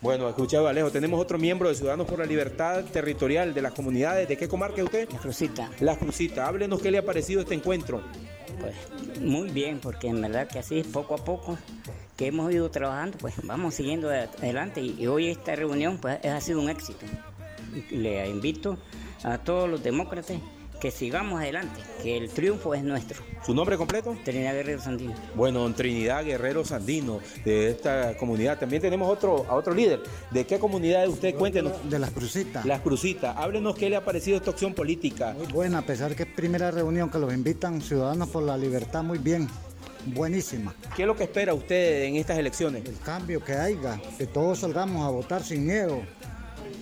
Bueno, escuchado Alejo, tenemos otro miembro de Ciudadanos por la Libertad Territorial de las comunidades. ¿De qué comarca es usted? La Crucita. La Crucita. Háblenos qué le ha parecido este encuentro. Pues muy bien, porque en verdad que así poco a poco que hemos ido trabajando, pues vamos siguiendo adelante y, hoy esta reunión pues ha sido un éxito. Le invito a todos los demócratas que sigamos adelante, que el triunfo es nuestro. ¿Su nombre completo? Trinidad Guerrero Sandino. Bueno, don Trinidad Guerrero Sandino, de esta comunidad. También tenemos otro, a otro líder. ¿De qué comunidad usted? Cuéntenos. De las Crucitas. Las Crucitas. Háblenos qué le ha parecido esta opción política. Muy buena, a pesar que es primera reunión que los invitan Ciudadanos por la Libertad, muy bien buenísima. ¿Qué es lo que espera usted en estas elecciones? El cambio que haya, que todos salgamos a votar sin miedo,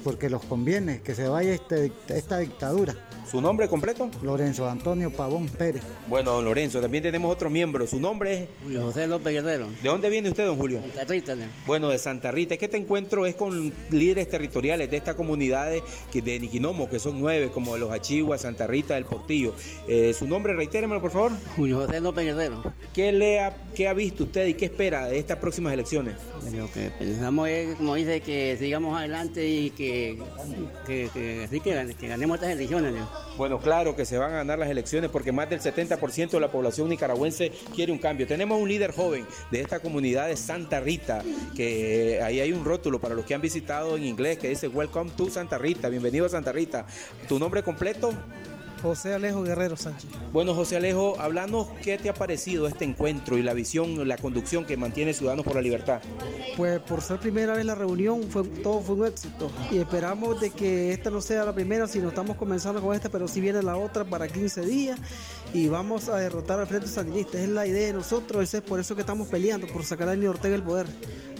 porque los conviene que se vaya este, esta dictadura. ¿Su nombre completo? Lorenzo Antonio Pavón Pérez. Bueno, don Lorenzo, también tenemos otro miembro. ¿Su nombre es? Julio José López Guerrero. ¿De dónde viene usted, don Julio? Santa Rita. Bueno, de Santa Rita. ¿Qué te encuentro es con líderes territoriales de estas comunidades de Niquinomo, que son nueve, como los Achihuas, Santa Rita, El Portillo? Eh, ¿Su nombre, reitéramelo, por favor? Julio José López Guerrero. ¿Qué, le ha, ¿Qué ha visto usted y qué espera de estas próximas elecciones? Lo que pensamos es, como dice, que sigamos adelante y que, que, que, que, ganemos estas elecciones. Bueno, claro que se van a ganar las elecciones porque más del 70% de la población nicaragüense quiere un cambio. Tenemos un líder joven de esta comunidad de Santa Rita, que ahí hay un rótulo para los que han visitado en inglés que dice Welcome to Santa Rita, bienvenido a Santa Rita. ¿Tu nombre completo? José Alejo Guerrero Sánchez. Bueno, José Alejo, háblanos qué te ha parecido este encuentro y la visión, la conducción que mantiene Ciudadanos por la Libertad. Pues por ser primera vez la reunión, fue, todo fue un éxito y esperamos de que esta no sea la primera, sino estamos comenzando con esta, pero si viene la otra para 15 días y vamos a derrotar al Frente Sandinista. Es la idea de nosotros, es por eso que estamos peleando, por sacar a Daniel Ortega del poder.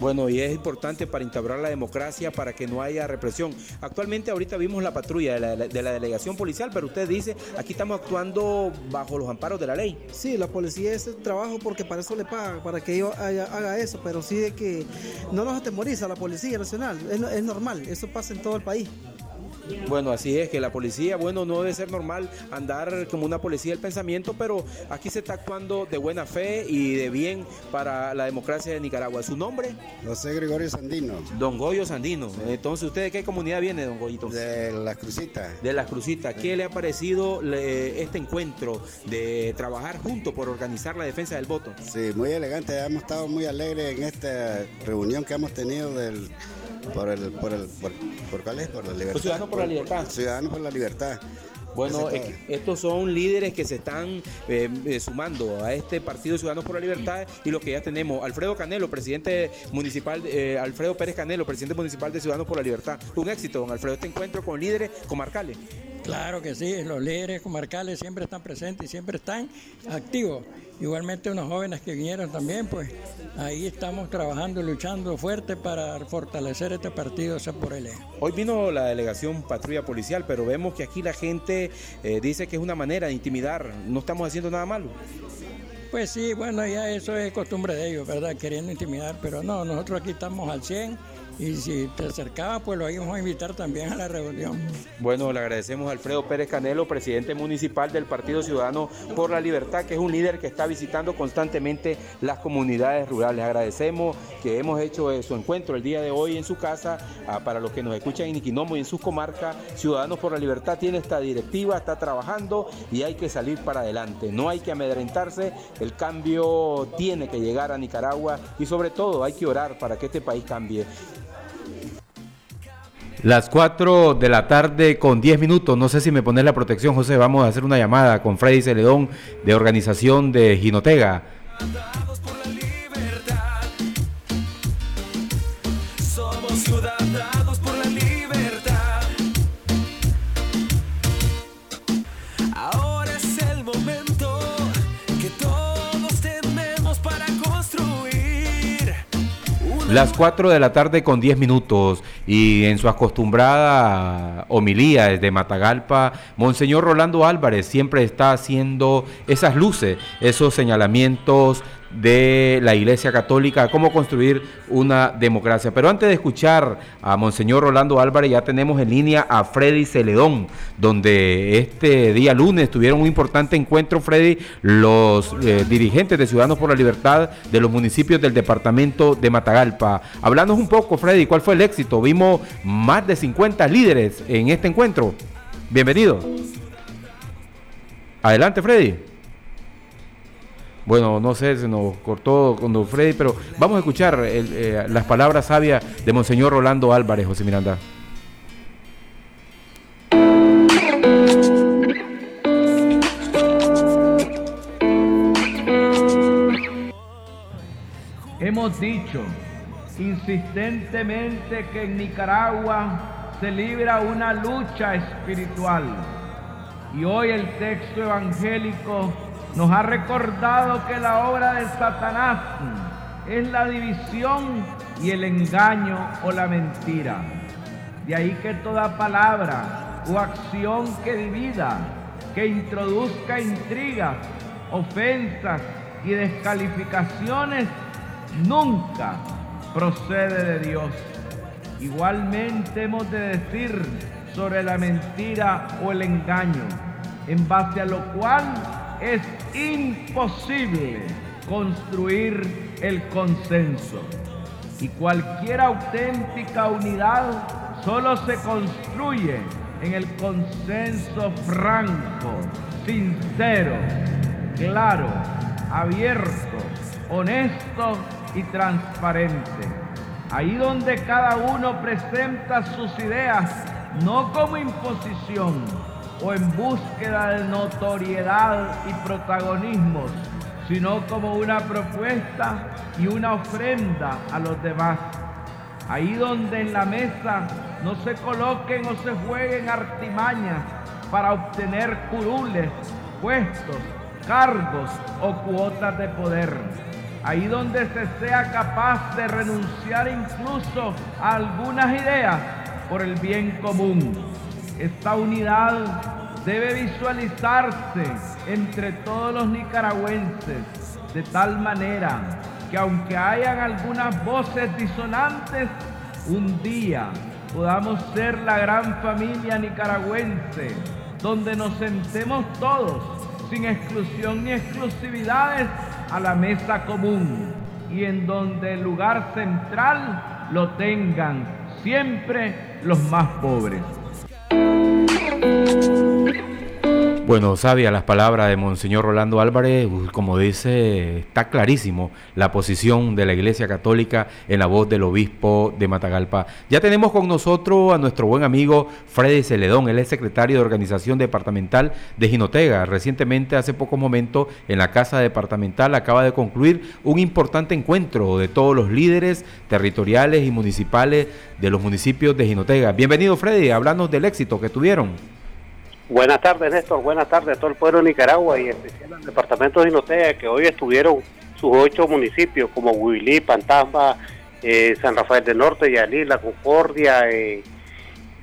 Bueno, y es importante para integrar la democracia, para que no haya represión. Actualmente ahorita vimos la patrulla de la, de la delegación policial, pero usted dice, aquí estamos actuando bajo los amparos de la ley. Sí, la policía es el trabajo porque para eso le paga, para que yo haga, eso, pero sí de que no nos atemoriza la Policía Nacional, es, es normal, eso pasa en todo el país. Bueno, así es que la policía, bueno, no debe ser normal andar como una policía del pensamiento, pero aquí se está actuando de buena fe y de bien para la democracia de Nicaragua. ¿Su nombre? José Gregorio Sandino. Don Goyo Sandino. Entonces, ¿usted de qué comunidad viene, don Goyito? De Las Crucitas. De Las Crucitas. ¿Qué le ha parecido este encuentro de trabajar juntos por organizar la defensa del voto? Sí, muy elegante. Hemos estado muy alegres en esta reunión que hemos tenido del por el, por el, por, por cuál es, por la libertad. Ciudadanos por la libertad. Ciudadanos por la libertad. Bueno, estos son líderes que se están eh, eh, sumando a este Partido Ciudadanos por la Libertad y lo que ya tenemos, Alfredo Canelo, presidente municipal, eh, Alfredo Pérez Canelo, presidente municipal de Ciudadanos por la Libertad. Un éxito, don Alfredo, este encuentro con líderes comarcales. Claro que sí, los líderes comarcales siempre están presentes y siempre están activos. Igualmente unos jóvenes que vinieron también, pues ahí estamos trabajando y luchando fuerte para fortalecer este partido sea por él. Hoy vino la delegación patrulla policial, pero vemos que aquí la gente eh, dice que es una manera de intimidar, no estamos haciendo nada malo. Pues sí, bueno, ya eso es costumbre de ellos, ¿verdad? Queriendo intimidar, pero no, nosotros aquí estamos al 100 y si te acercaba, pues lo íbamos a invitar también a la reunión. Bueno, le agradecemos a Alfredo Pérez Canelo, presidente municipal del Partido Ciudadano por la Libertad, que es un líder que está visitando constantemente las comunidades rurales. Agradecemos que hemos hecho eh, su encuentro el día de hoy en su casa. Ah, para los que nos escuchan en Iquinomo y en sus comarcas, Ciudadanos por la Libertad tiene esta directiva, está trabajando y hay que salir para adelante. No hay que amedrentarse, el cambio tiene que llegar a Nicaragua y sobre todo hay que orar para que este país cambie. Las 4 de la tarde con 10 minutos. No sé si me pones la protección, José. Vamos a hacer una llamada con Freddy Celedón de organización de Ginotega. Las 4 de la tarde con 10 minutos. Y en su acostumbrada homilía desde Matagalpa, Monseñor Rolando Álvarez siempre está haciendo esas luces, esos señalamientos de la Iglesia Católica, cómo construir una democracia. Pero antes de escuchar a Monseñor Rolando Álvarez, ya tenemos en línea a Freddy Celedón, donde este día lunes tuvieron un importante encuentro, Freddy, los eh, dirigentes de Ciudadanos por la Libertad de los municipios del departamento de Matagalpa. Hablanos un poco, Freddy, ¿cuál fue el éxito? Vimos más de 50 líderes en este encuentro. Bienvenido. Adelante, Freddy. Bueno, no sé, se nos cortó con don Freddy, pero vamos a escuchar eh, las palabras sabias de Monseñor Rolando Álvarez, José Miranda. Hemos dicho insistentemente que en Nicaragua se libra una lucha espiritual. Y hoy el texto evangélico nos ha recordado que la obra de Satanás es la división y el engaño o la mentira. De ahí que toda palabra o acción que divida, que introduzca intrigas, ofensas y descalificaciones, nunca procede de Dios. Igualmente hemos de decir sobre la mentira o el engaño, en base a lo cual es imposible construir el consenso. Y cualquier auténtica unidad solo se construye en el consenso franco, sincero, claro, abierto, honesto y transparente. Ahí donde cada uno presenta sus ideas, no como imposición o en búsqueda de notoriedad y protagonismos, sino como una propuesta y una ofrenda a los demás. Ahí donde en la mesa no se coloquen o se jueguen artimañas para obtener curules, puestos, cargos o cuotas de poder. Ahí donde se sea capaz de renunciar incluso a algunas ideas por el bien común. Esta unidad debe visualizarse entre todos los nicaragüenses de tal manera que aunque hayan algunas voces disonantes, un día podamos ser la gran familia nicaragüense, donde nos sentemos todos, sin exclusión ni exclusividades, a la mesa común y en donde el lugar central lo tengan siempre los más pobres. Thank you. Bueno, sabia las palabras de Monseñor Rolando Álvarez, como dice, está clarísimo la posición de la Iglesia Católica en la voz del obispo de Matagalpa. Ya tenemos con nosotros a nuestro buen amigo Freddy Celedón, él es secretario de Organización Departamental de Ginotega. Recientemente, hace pocos momentos, en la Casa Departamental acaba de concluir un importante encuentro de todos los líderes territoriales y municipales de los municipios de Ginotega. Bienvenido Freddy, háblanos del éxito que tuvieron. Buenas tardes, Néstor. Buenas tardes a todo el pueblo de Nicaragua y en especial al departamento de Jinotega, que hoy estuvieron sus ocho municipios como Huilí, Pantasma, eh, San Rafael del Norte, Yalí, La Concordia, eh,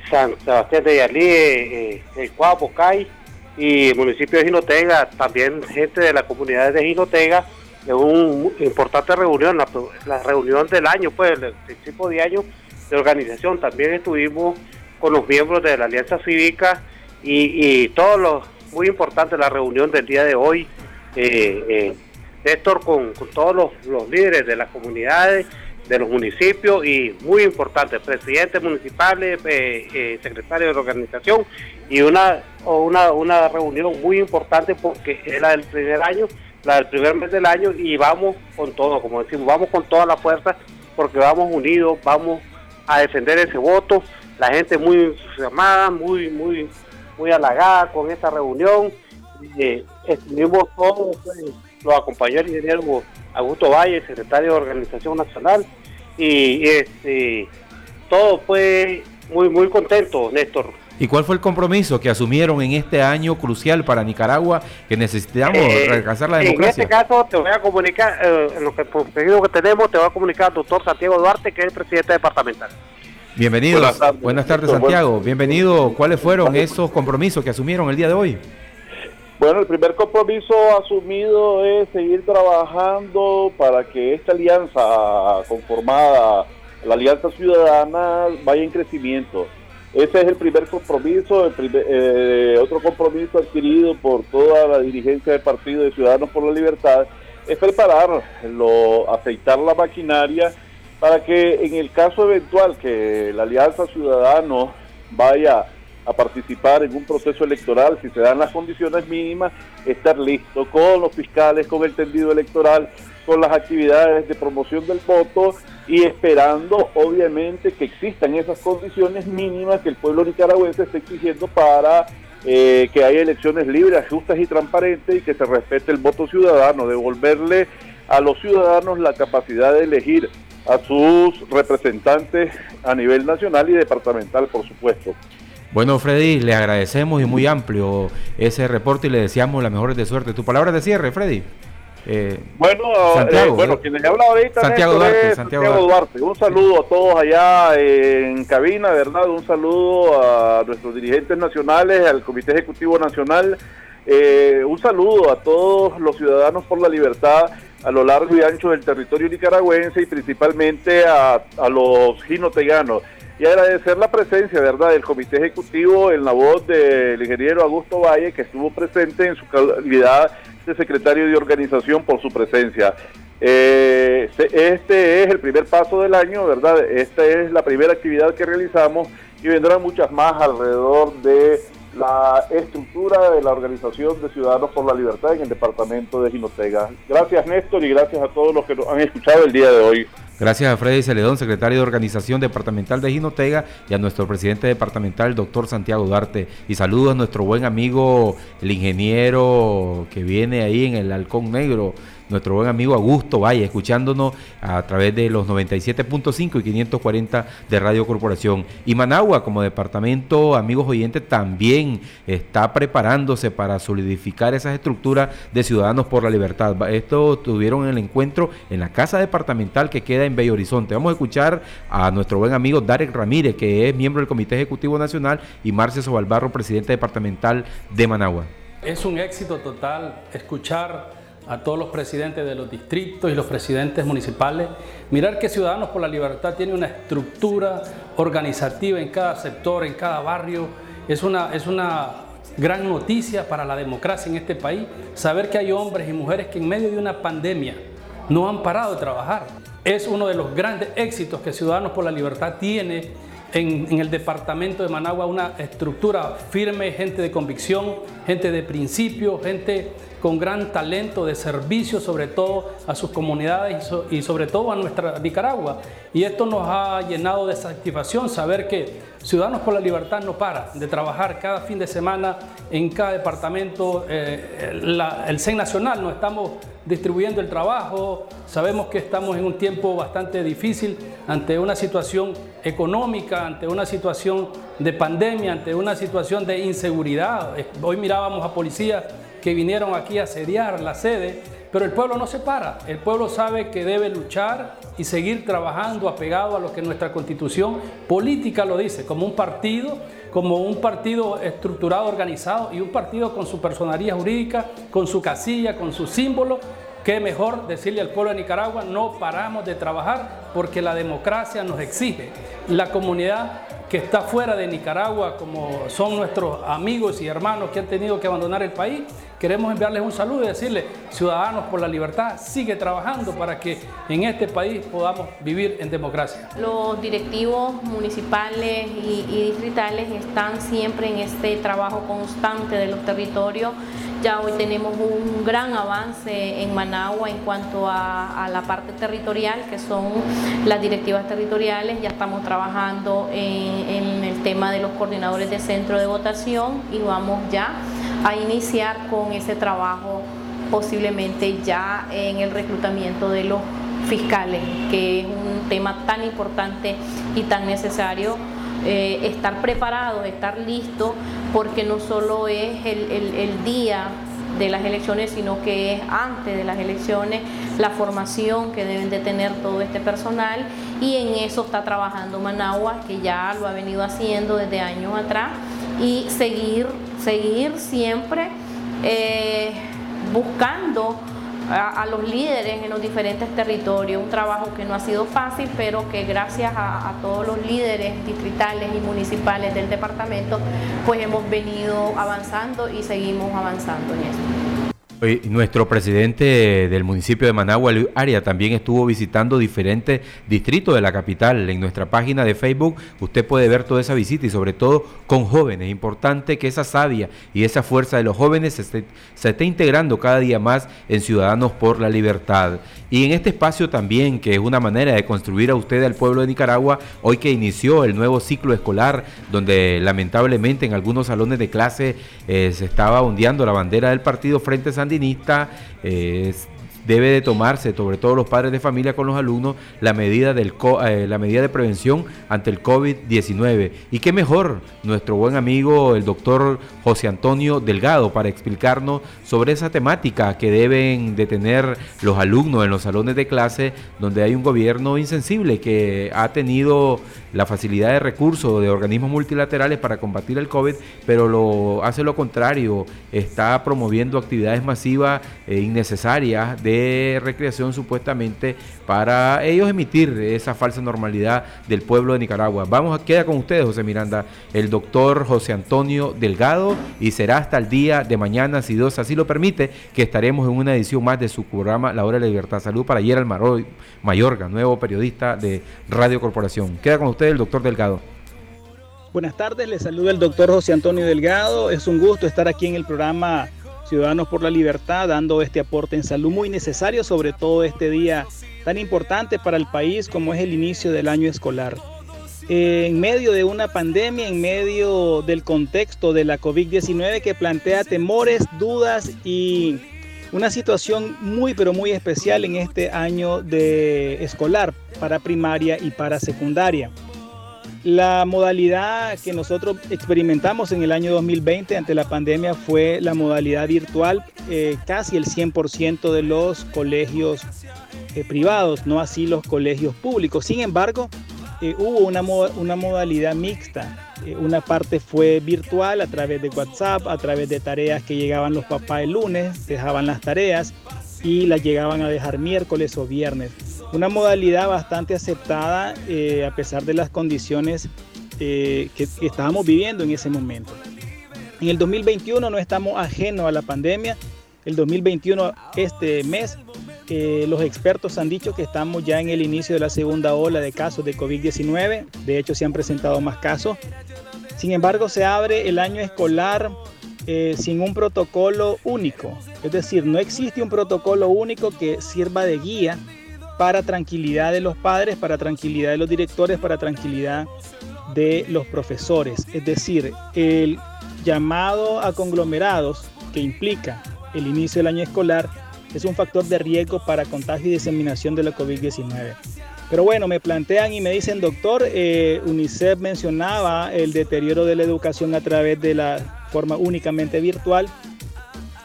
San Sebastián de Yalí, eh, El Cuapo, Cay y el municipio de Jinotega, también gente de la comunidad de Jinotega, de una importante reunión, la, la reunión del año, pues el principio de año de organización. También estuvimos con los miembros de la Alianza Cívica y, y todos los, muy importante la reunión del día de hoy, eh, eh, Néstor, con, todos los, los líderes de las comunidades, de los municipios y muy importante, presidentes municipales, eh, eh, secretarios de organización y una, una, una reunión muy importante porque es la del primer año, la del primer mes del año y vamos con todo, como decimos, vamos con toda la fuerza porque vamos unidos, vamos a defender ese voto, la gente muy entusiasmada, muy, muy, muy halagada con esta reunión. Eh, estuvimos todos, pues, los acompañó el ingeniero Augusto Valle, secretario de Organización Nacional, y este todo fue muy, muy contento, Néstor. ¿Y cuál fue el compromiso que asumieron en este año crucial para Nicaragua que necesitamos Eh, alcanzar la En democracia? este caso te voy a comunicar, eh, en lo que que tenemos, te voy a comunicar al doctor Santiago Duarte, que es el presidente departamental. Bienvenidos. Buenas tardes. Buenas tardes, Buenas- Santiago. Bienvenido. ¿Cuáles fueron esos compromisos que asumieron el día de hoy? Bueno, el primer compromiso asumido es seguir trabajando para que esta alianza conformada, la Alianza Ciudadana, vaya en crecimiento. Ese es el primer compromiso, el primer- eh, otro compromiso adquirido por toda la dirigencia del Partido de Ciudadanos por la Libertad es preparar, lo, aceitar la maquinaria para que en el caso eventual que la Alianza Ciudadanos vaya a participar en un proceso electoral, si se dan las condiciones mínimas, estar listo con los fiscales, con el tendido electoral, con las actividades de promoción del voto y esperando obviamente que existan esas condiciones mínimas que el pueblo nicaragüense está exigiendo para eh, que haya elecciones libres, justas y transparentes y que se respete el voto ciudadano, devolverle a los ciudadanos la capacidad de elegir a sus representantes a nivel nacional y departamental, por supuesto. Bueno, Freddy, le agradecemos y muy amplio ese reporte y le deseamos las mejores de suerte. Tu palabra de cierre, Freddy. Eh, Bueno, Santiago, eh, bueno, eh, quien le habla ahorita Santiago Néstor, Duarte, es Santiago Santiago Duarte. Duarte. Un saludo a todos allá en cabina, ¿verdad? Un saludo a nuestros dirigentes nacionales, al Comité Ejecutivo Nacional. Eh, un saludo a todos los ciudadanos por la libertad a lo largo y ancho del territorio nicaragüense y principalmente a, a los ginoteganos. Y agradecer la presencia, ¿verdad?, del Comité Ejecutivo en la voz del ingeniero Augusto Valle, que estuvo presente en su calidad de secretario de organización por su presencia. Eh, se- este es el primer paso del año, ¿verdad? Esta es la primera actividad que realizamos y vendrán muchas más alrededor de la estructura de la Organización de Ciudadanos por la Libertad en el departamento de Jinotega. Gracias Néstor y gracias a todos los que nos han escuchado el día de hoy. Gracias a Freddy Celedón, secretario de Organización Departamental de Jinotega, y a nuestro presidente departamental, doctor Santiago Duarte. Y saludos a nuestro buen amigo, el ingeniero que viene ahí en el Halcón Negro, nuestro buen amigo Augusto Valle, escuchándonos a través de los 97.5 y 540 de Radio Corporación. Y Managua, como departamento, amigos oyentes, también está preparándose para solidificar esas estructuras de Ciudadanos por la Libertad. Esto tuvieron el encuentro en la Casa Departamental que queda en Bello Horizonte. Vamos a escuchar a nuestro buen amigo Darek Ramírez, que es miembro del Comité Ejecutivo Nacional, y Marcia Sobalbarro, presidente departamental de Managua. Es un éxito total escuchar a todos los presidentes de los distritos y los presidentes municipales, mirar que Ciudadanos por la Libertad tiene una estructura organizativa en cada sector, en cada barrio, es una, es una gran noticia para la democracia en este país, saber que hay hombres y mujeres que en medio de una pandemia no han parado de trabajar. Es uno de los grandes éxitos que Ciudadanos por la Libertad tiene en, el departamento de Managua, una estructura firme, gente de convicción, gente de principio, gente con gran talento de servicio, sobre todo a sus comunidades y, so- y sobre todo a nuestra Nicaragua. Y esto nos ha llenado de satisfacción saber que Ciudadanos por la Libertad no para de trabajar cada fin de semana en cada departamento. Eh, la- el CEN Nacional no estamos distribuyendo el trabajo. Sabemos que estamos en un tiempo bastante difícil ante una situación económica, ante una situación de pandemia, ante una situación de inseguridad. Hoy mirábamos a policías que vinieron aquí a asediar la sede, pero el pueblo no se para. El pueblo sabe que debe luchar y seguir trabajando apegado a lo que nuestra constitución política lo dice, como un partido, como un partido estructurado, organizado y un partido con su personería jurídica, con su casilla, con su símbolo. Qué mejor decirle al pueblo de Nicaragua, no paramos de trabajar porque la democracia nos exige. La comunidad que está fuera de Nicaragua, como son nuestros amigos y hermanos que han tenido que abandonar el país, queremos enviarles un saludo y decirles, Ciudadanos por la Libertad, sigue trabajando para que en este país podamos vivir en democracia. Los directivos municipales y, y distritales están siempre en este trabajo constante de los territorios. Ya hoy tenemos un gran avance en Managua en cuanto a, la parte territorial, que son las directivas territoriales. Ya estamos trabajando en el tema de los coordinadores de centro de votación y vamos ya a iniciar con ese trabajo posiblemente ya en el reclutamiento de los fiscales, que es un tema tan importante y tan necesario. Eh, estar preparados, estar listos, porque no solo es el, el- día de las elecciones, sino que es antes de las elecciones, la formación que deben de tener todo este personal. Y en eso está trabajando Managua, que ya lo ha venido haciendo desde años atrás. Y seguir, seguir siempre eh, buscando a, los líderes en los diferentes territorios, un trabajo que no ha sido fácil, pero que gracias a todos los líderes distritales y municipales del departamento, pues hemos venido avanzando y seguimos avanzando en eso. Nuestro presidente del municipio de Managua, Luis Aria, también estuvo visitando diferentes distritos de la capital. En nuestra página de Facebook usted puede ver toda esa visita y sobre todo con jóvenes. Importante que esa savia y esa fuerza de los jóvenes se esté, se esté integrando cada día más en Ciudadanos por la Libertad. Y en este espacio también, que es una manera de construir a usted al pueblo de Nicaragua, hoy que inició el nuevo ciclo escolar, donde lamentablemente en algunos salones de clase eh, se estaba ondeando la bandera del partido Frente Sandinista, eh, debe de tomarse, sobre todo los padres de familia con los alumnos, la medida, del eh, la medida de prevención ante el COVID-19. Y qué mejor nuestro buen amigo, el doctor José Antonio Delgado, para explicarnos sobre esa temática que deben de tener los alumnos en los salones de clase, donde hay un gobierno insensible que ha tenido la facilidad de recursos de organismos multilaterales para combatir el COVID, pero lo hace lo contrario, está promoviendo actividades masivas e innecesarias de recreación supuestamente para ellos emitir esa falsa normalidad del pueblo de Nicaragua. Vamos queda con ustedes, José Miranda, el doctor José Antonio Delgado y será hasta el día de mañana, si Dios así lo permite, que estaremos en una edición más de su programa La Hora de la Libertad. Salud para Gerald Maro- Mayorga, nuevo periodista de Radio Corporación. Queda con ustedes el doctor Delgado. Buenas tardes, les saluda el doctor José Antonio Delgado. Es un gusto estar aquí en el programa Ciudadanos por la Libertad, dando este aporte en salud muy necesario, sobre todo este día tan importante para el país como es el inicio del año escolar. Eh, En medio de una pandemia, en medio del contexto de la COVID-19 que plantea temores, dudas y una situación muy pero muy especial en este año de escolar para primaria y para secundaria. La modalidad que nosotros experimentamos en el año 2020 ante la pandemia fue la modalidad virtual, eh, casi el 100% de los colegios eh, privados, no así los colegios públicos. Sin embargo, eh, hubo una, una modalidad mixta. Una parte fue virtual a través de WhatsApp, a través de tareas que llegaban los papás el lunes, dejaban las tareas y las llegaban a dejar miércoles o viernes. Una modalidad bastante aceptada eh, a pesar de las condiciones eh, que, que estábamos viviendo en ese momento. En el 2021 no estamos ajenos a la pandemia. El 2021, este mes, eh, los expertos han dicho que estamos ya en el inicio de la segunda ola de casos de COVID-19. De hecho, se han presentado más casos. Sin embargo, se abre el año escolar sin un protocolo único. Es decir, no existe un protocolo único que sirva de guía para tranquilidad de los padres, para tranquilidad de los directores, para tranquilidad de los profesores. Es decir, el llamado a conglomerados que implica el inicio del año escolar es un factor de riesgo para contagio y diseminación de la COVID-19. Pero bueno, me plantean y me dicen, doctor, eh, UNICEF mencionaba el deterioro de la educación a través de la forma únicamente virtual.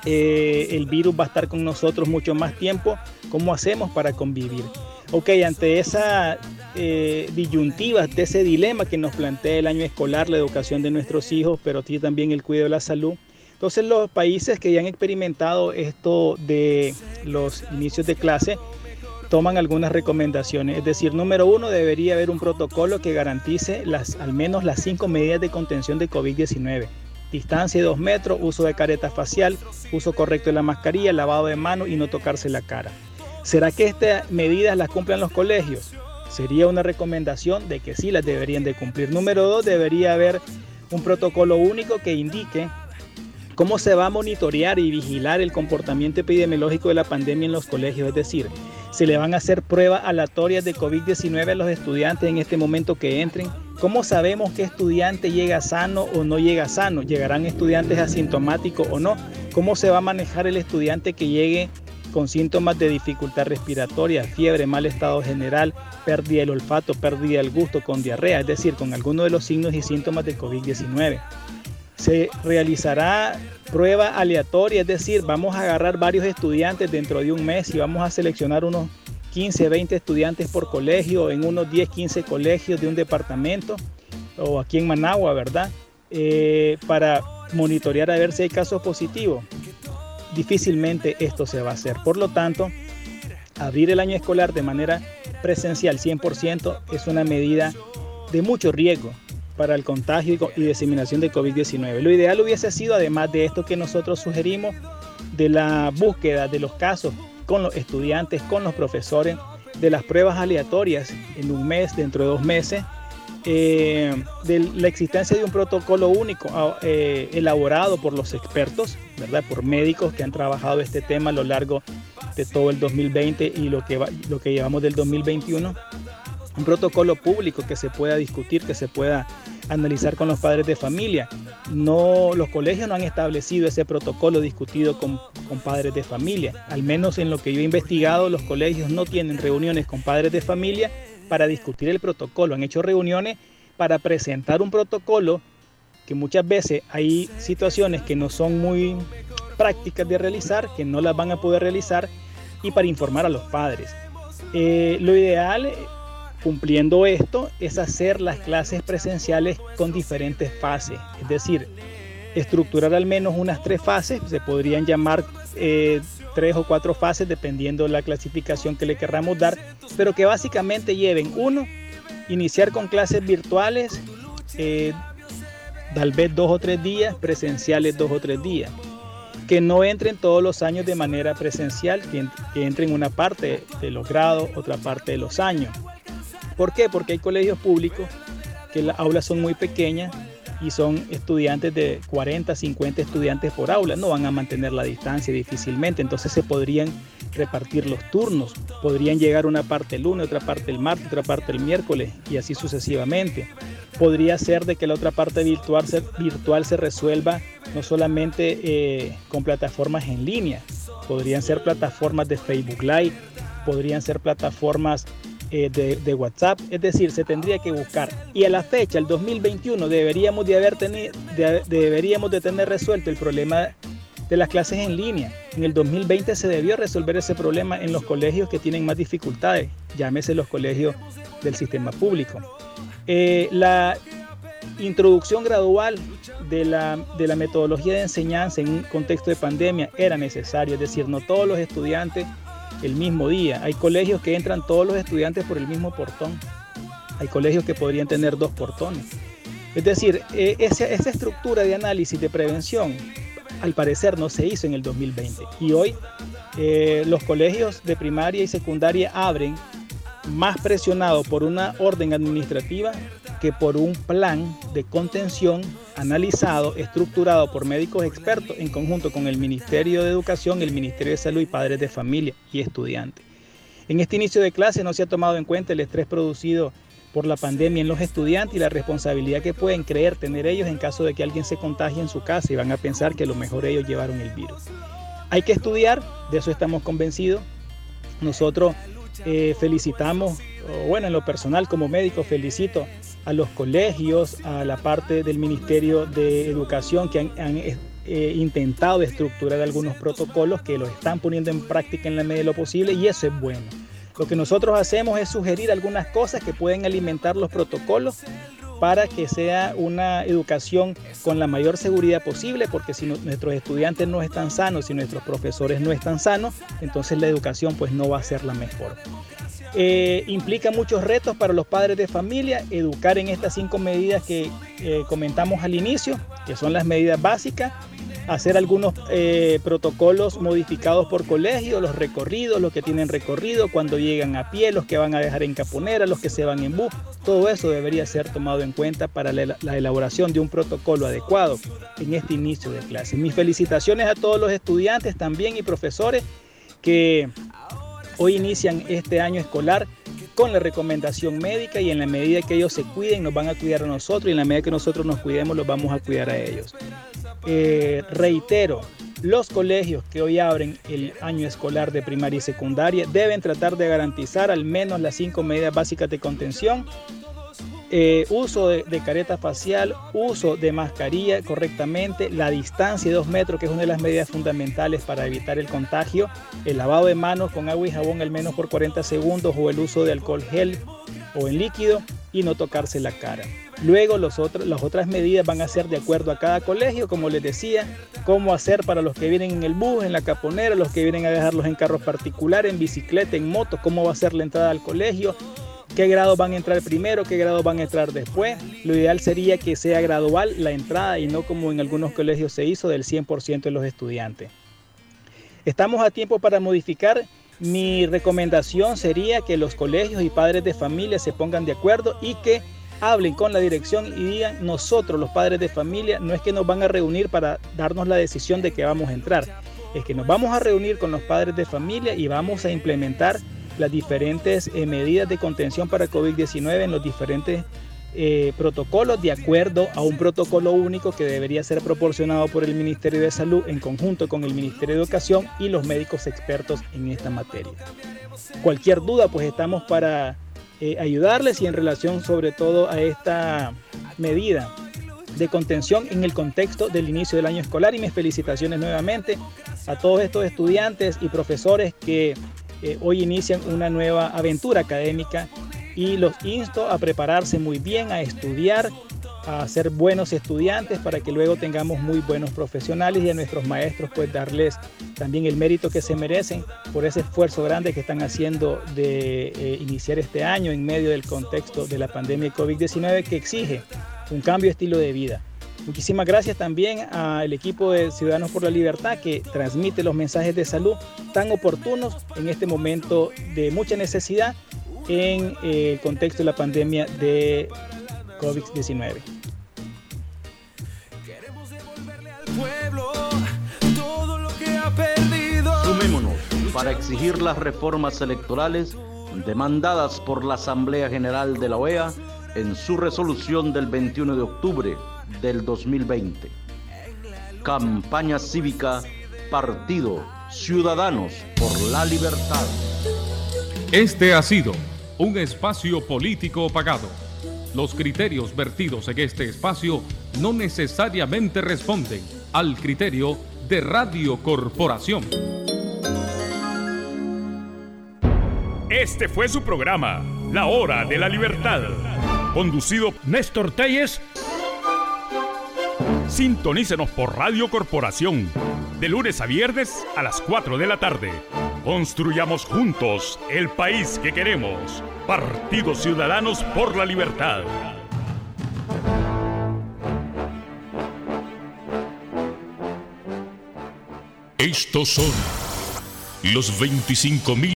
Eh, el virus va a estar con nosotros mucho más tiempo. ¿Cómo hacemos para convivir? Ok, ante esa eh, disyuntiva, de ese dilema que nos plantea el año escolar, la educación de nuestros hijos, pero también el cuidado de la salud. Entonces los países que ya han experimentado esto de los inicios de clase toman algunas recomendaciones. Es decir, número uno, debería haber un protocolo que garantice las, al menos las cinco medidas de contención de COVID-19. Distancia de dos metros, uso de careta facial, uso correcto de la mascarilla, lavado de manos y no tocarse la cara. ¿Será que estas medidas las cumplen los colegios? Sería una recomendación de que sí las deberían de cumplir. Número dos, debería haber un protocolo único que indique cómo se va a monitorear y vigilar el comportamiento epidemiológico de la pandemia en los colegios. Es decir, se le van a hacer pruebas aleatorias de COVID-19 a los estudiantes en este momento que entren. ¿Cómo sabemos qué estudiante llega sano o no llega sano? ¿Llegarán estudiantes asintomáticos o no? ¿Cómo se va a manejar el estudiante que llegue con síntomas de dificultad respiratoria, fiebre, mal estado general, pérdida del olfato, pérdida del gusto, con diarrea, es decir, con alguno de los signos y síntomas de COVID-19. Se realizará prueba aleatoria, es decir, vamos a agarrar varios estudiantes dentro de un mes y vamos a seleccionar unos 15, 20 estudiantes por colegio en unos 10, 15 colegios de un departamento o aquí en Managua, ¿verdad? Eh, para monitorear a ver si hay casos positivos difícilmente esto se va a hacer. Por lo tanto, abrir el año escolar de manera presencial 100% es una medida de mucho riesgo para el contagio y diseminación de COVID-19. Lo ideal hubiese sido, además de esto que nosotros sugerimos, de la búsqueda de los casos con los estudiantes, con los profesores, de las pruebas aleatorias en un mes, dentro de dos meses, eh, de la existencia de un protocolo único ah, eh, elaborado por los expertos, ¿verdad? por médicos que han trabajado este tema a lo largo de todo el 2020 y lo que, lo que llevamos del 2021. Un protocolo público que se pueda discutir, que se pueda analizar con los padres de familia. No, los colegios no han establecido ese protocolo discutido con, con padres de familia. Al menos en lo que yo he investigado, los colegios no tienen reuniones con padres de familia para discutir el protocolo, han hecho reuniones para presentar un protocolo que muchas veces hay situaciones que no son muy prácticas de realizar, que no las van a poder realizar y para informar a los padres. Eh, lo ideal, cumpliendo esto, es hacer las clases presenciales con diferentes fases, es decir, estructurar al menos unas tres fases, se podrían llamar eh, tres o cuatro fases dependiendo de la clasificación que le querramos dar, pero que básicamente lleven uno, iniciar con clases virtuales, eh, tal vez dos o tres días, presenciales dos o tres días. Que no entren todos los años de manera presencial, que, que entren una parte de los grados, otra parte de los años. ¿Por qué? Porque hay colegios públicos que las aulas son muy pequeñas y son estudiantes de 40, 50 estudiantes por aula, no van a mantener la distancia difícilmente, entonces se podrían repartir los turnos, podrían llegar una parte el lunes, otra parte el martes, otra parte el miércoles y así sucesivamente. Podría ser de que la otra parte virtual se, virtual se resuelva no solamente eh, con plataformas en línea, podrían ser plataformas de Facebook Live, podrían ser plataformas eh, de, WhatsApp. Es decir, se tendría que buscar. Y a la fecha, el 2021, deberíamos de, haber deberíamos de tener resuelto el problema de las clases en línea. En el 2020 se debió resolver ese problema en los colegios que tienen más dificultades, llámese los colegios del sistema público. Eh, la introducción gradual de la, de la metodología de enseñanza en un contexto de pandemia era necesario, es decir, no todos los estudiantes el mismo día. Hay colegios que entran todos los estudiantes por el mismo portón. Hay colegios que podrían tener dos portones. Es decir, eh, esa, estructura de análisis de prevención al parecer no se hizo en el 2020. Y hoy eh, los colegios de primaria y secundaria abren más presionados por una orden administrativa que por un plan de contención analizado, estructurado por médicos expertos en conjunto con el Ministerio de Educación, el Ministerio de Salud y padres de familia y estudiantes. En este inicio de clase no se ha tomado en cuenta el estrés producido por la pandemia en los estudiantes y la responsabilidad que pueden creer tener ellos en caso de que alguien se contagie en su casa y van a pensar que a lo mejor ellos llevaron el virus. Hay que estudiar, de eso estamos convencidos. Nosotros eh, felicitamos, bueno, en lo personal como médico felicito a los colegios, a la parte del Ministerio de Educación que han, eh, intentado estructurar algunos protocolos que los están poniendo en práctica en la medida de lo posible y eso es bueno. Lo que nosotros hacemos es sugerir algunas cosas que pueden alimentar los protocolos para que sea una educación con la mayor seguridad posible, porque si nuestros estudiantes no están sanos, si nuestros profesores no están sanos, entonces la educación pues no va a ser la mejor. Eh, implica muchos retos para los padres de familia, educar en estas cinco medidas que eh, comentamos al inicio, que son las medidas básicas, hacer algunos eh, protocolos modificados por colegio, los recorridos, los que tienen recorrido, cuando llegan a pie, los que van a dejar en caponera, los que se van en bus, todo eso debería ser tomado en cuenta para la, la elaboración de un protocolo adecuado en este inicio de clase. Mis felicitaciones a todos los estudiantes también y profesores que hoy inician este año escolar con la recomendación médica y en la medida que ellos se cuiden nos van a cuidar a nosotros y en la medida que nosotros nos cuidemos los vamos a cuidar a ellos. Eh, reitero, los colegios que hoy abren el año escolar de primaria y secundaria deben tratar de garantizar al menos las cinco medidas básicas de contención. Eh, uso de, careta facial, uso de mascarilla correctamente, la distancia de dos metros, que es una de las medidas fundamentales para evitar el contagio, el lavado de manos con agua y jabón al menos por 40 segundos o el uso de alcohol gel o en líquido y no tocarse la cara. Luego las otras medidas van a ser de acuerdo a cada colegio, como les decía, cómo hacer para los que vienen en el bus, en la caponera, los que vienen a dejarlos en carros particulares, en bicicleta, en moto, cómo va a ser la entrada al colegio, qué grados van a entrar primero, qué grados van a entrar después. Lo ideal sería que sea gradual la entrada y no como en algunos colegios se hizo del 100% de los estudiantes. Estamos a tiempo para modificar mi recomendación sería que los colegios y padres de familia se pongan de acuerdo y que hablen con la dirección y digan nosotros los padres de familia no es que nos van a reunir para darnos la decisión de que vamos a entrar, es que nos vamos a reunir con los padres de familia y vamos a implementar las diferentes eh, medidas de contención para COVID-19 en los diferentes eh, protocolos de acuerdo a un protocolo único que debería ser proporcionado por el Ministerio de Salud en conjunto con el Ministerio de Educación y los médicos expertos en esta materia. Cualquier duda, pues estamos para eh, ayudarles y en relación sobre todo a esta medida de contención en el contexto del inicio del año escolar. Y mis felicitaciones nuevamente a todos estos estudiantes y profesores que eh, hoy inician una nueva aventura académica y los insto a prepararse muy bien, a estudiar, a ser buenos estudiantes para que luego tengamos muy buenos profesionales y a nuestros maestros pues darles también el mérito que se merecen por ese esfuerzo grande que están haciendo de eh, iniciar este año en medio del contexto de la pandemia de COVID-19 que exige un cambio de estilo de vida. Muchísimas gracias también al equipo de Ciudadanos por la Libertad que transmite los mensajes de salud tan oportunos en este momento de mucha necesidad en eh, el contexto de la pandemia de COVID-19. Para exigir las reformas electorales demandadas por la Asamblea General de la OEA en su resolución del 21 de octubre del 2020. Campaña cívica, partido, ciudadanos por la libertad. Este ha sido un espacio político pagado. Los criterios vertidos en este espacio no necesariamente responden al criterio de Radio Corporación. Este fue su programa, La Hora de la Libertad, conducido Néstor Telles. Sintonícenos por Radio Corporación, de lunes a viernes a las 4 de la tarde. Construyamos juntos el país que queremos. Partidos Ciudadanos por la Libertad. Estos son los 25 mil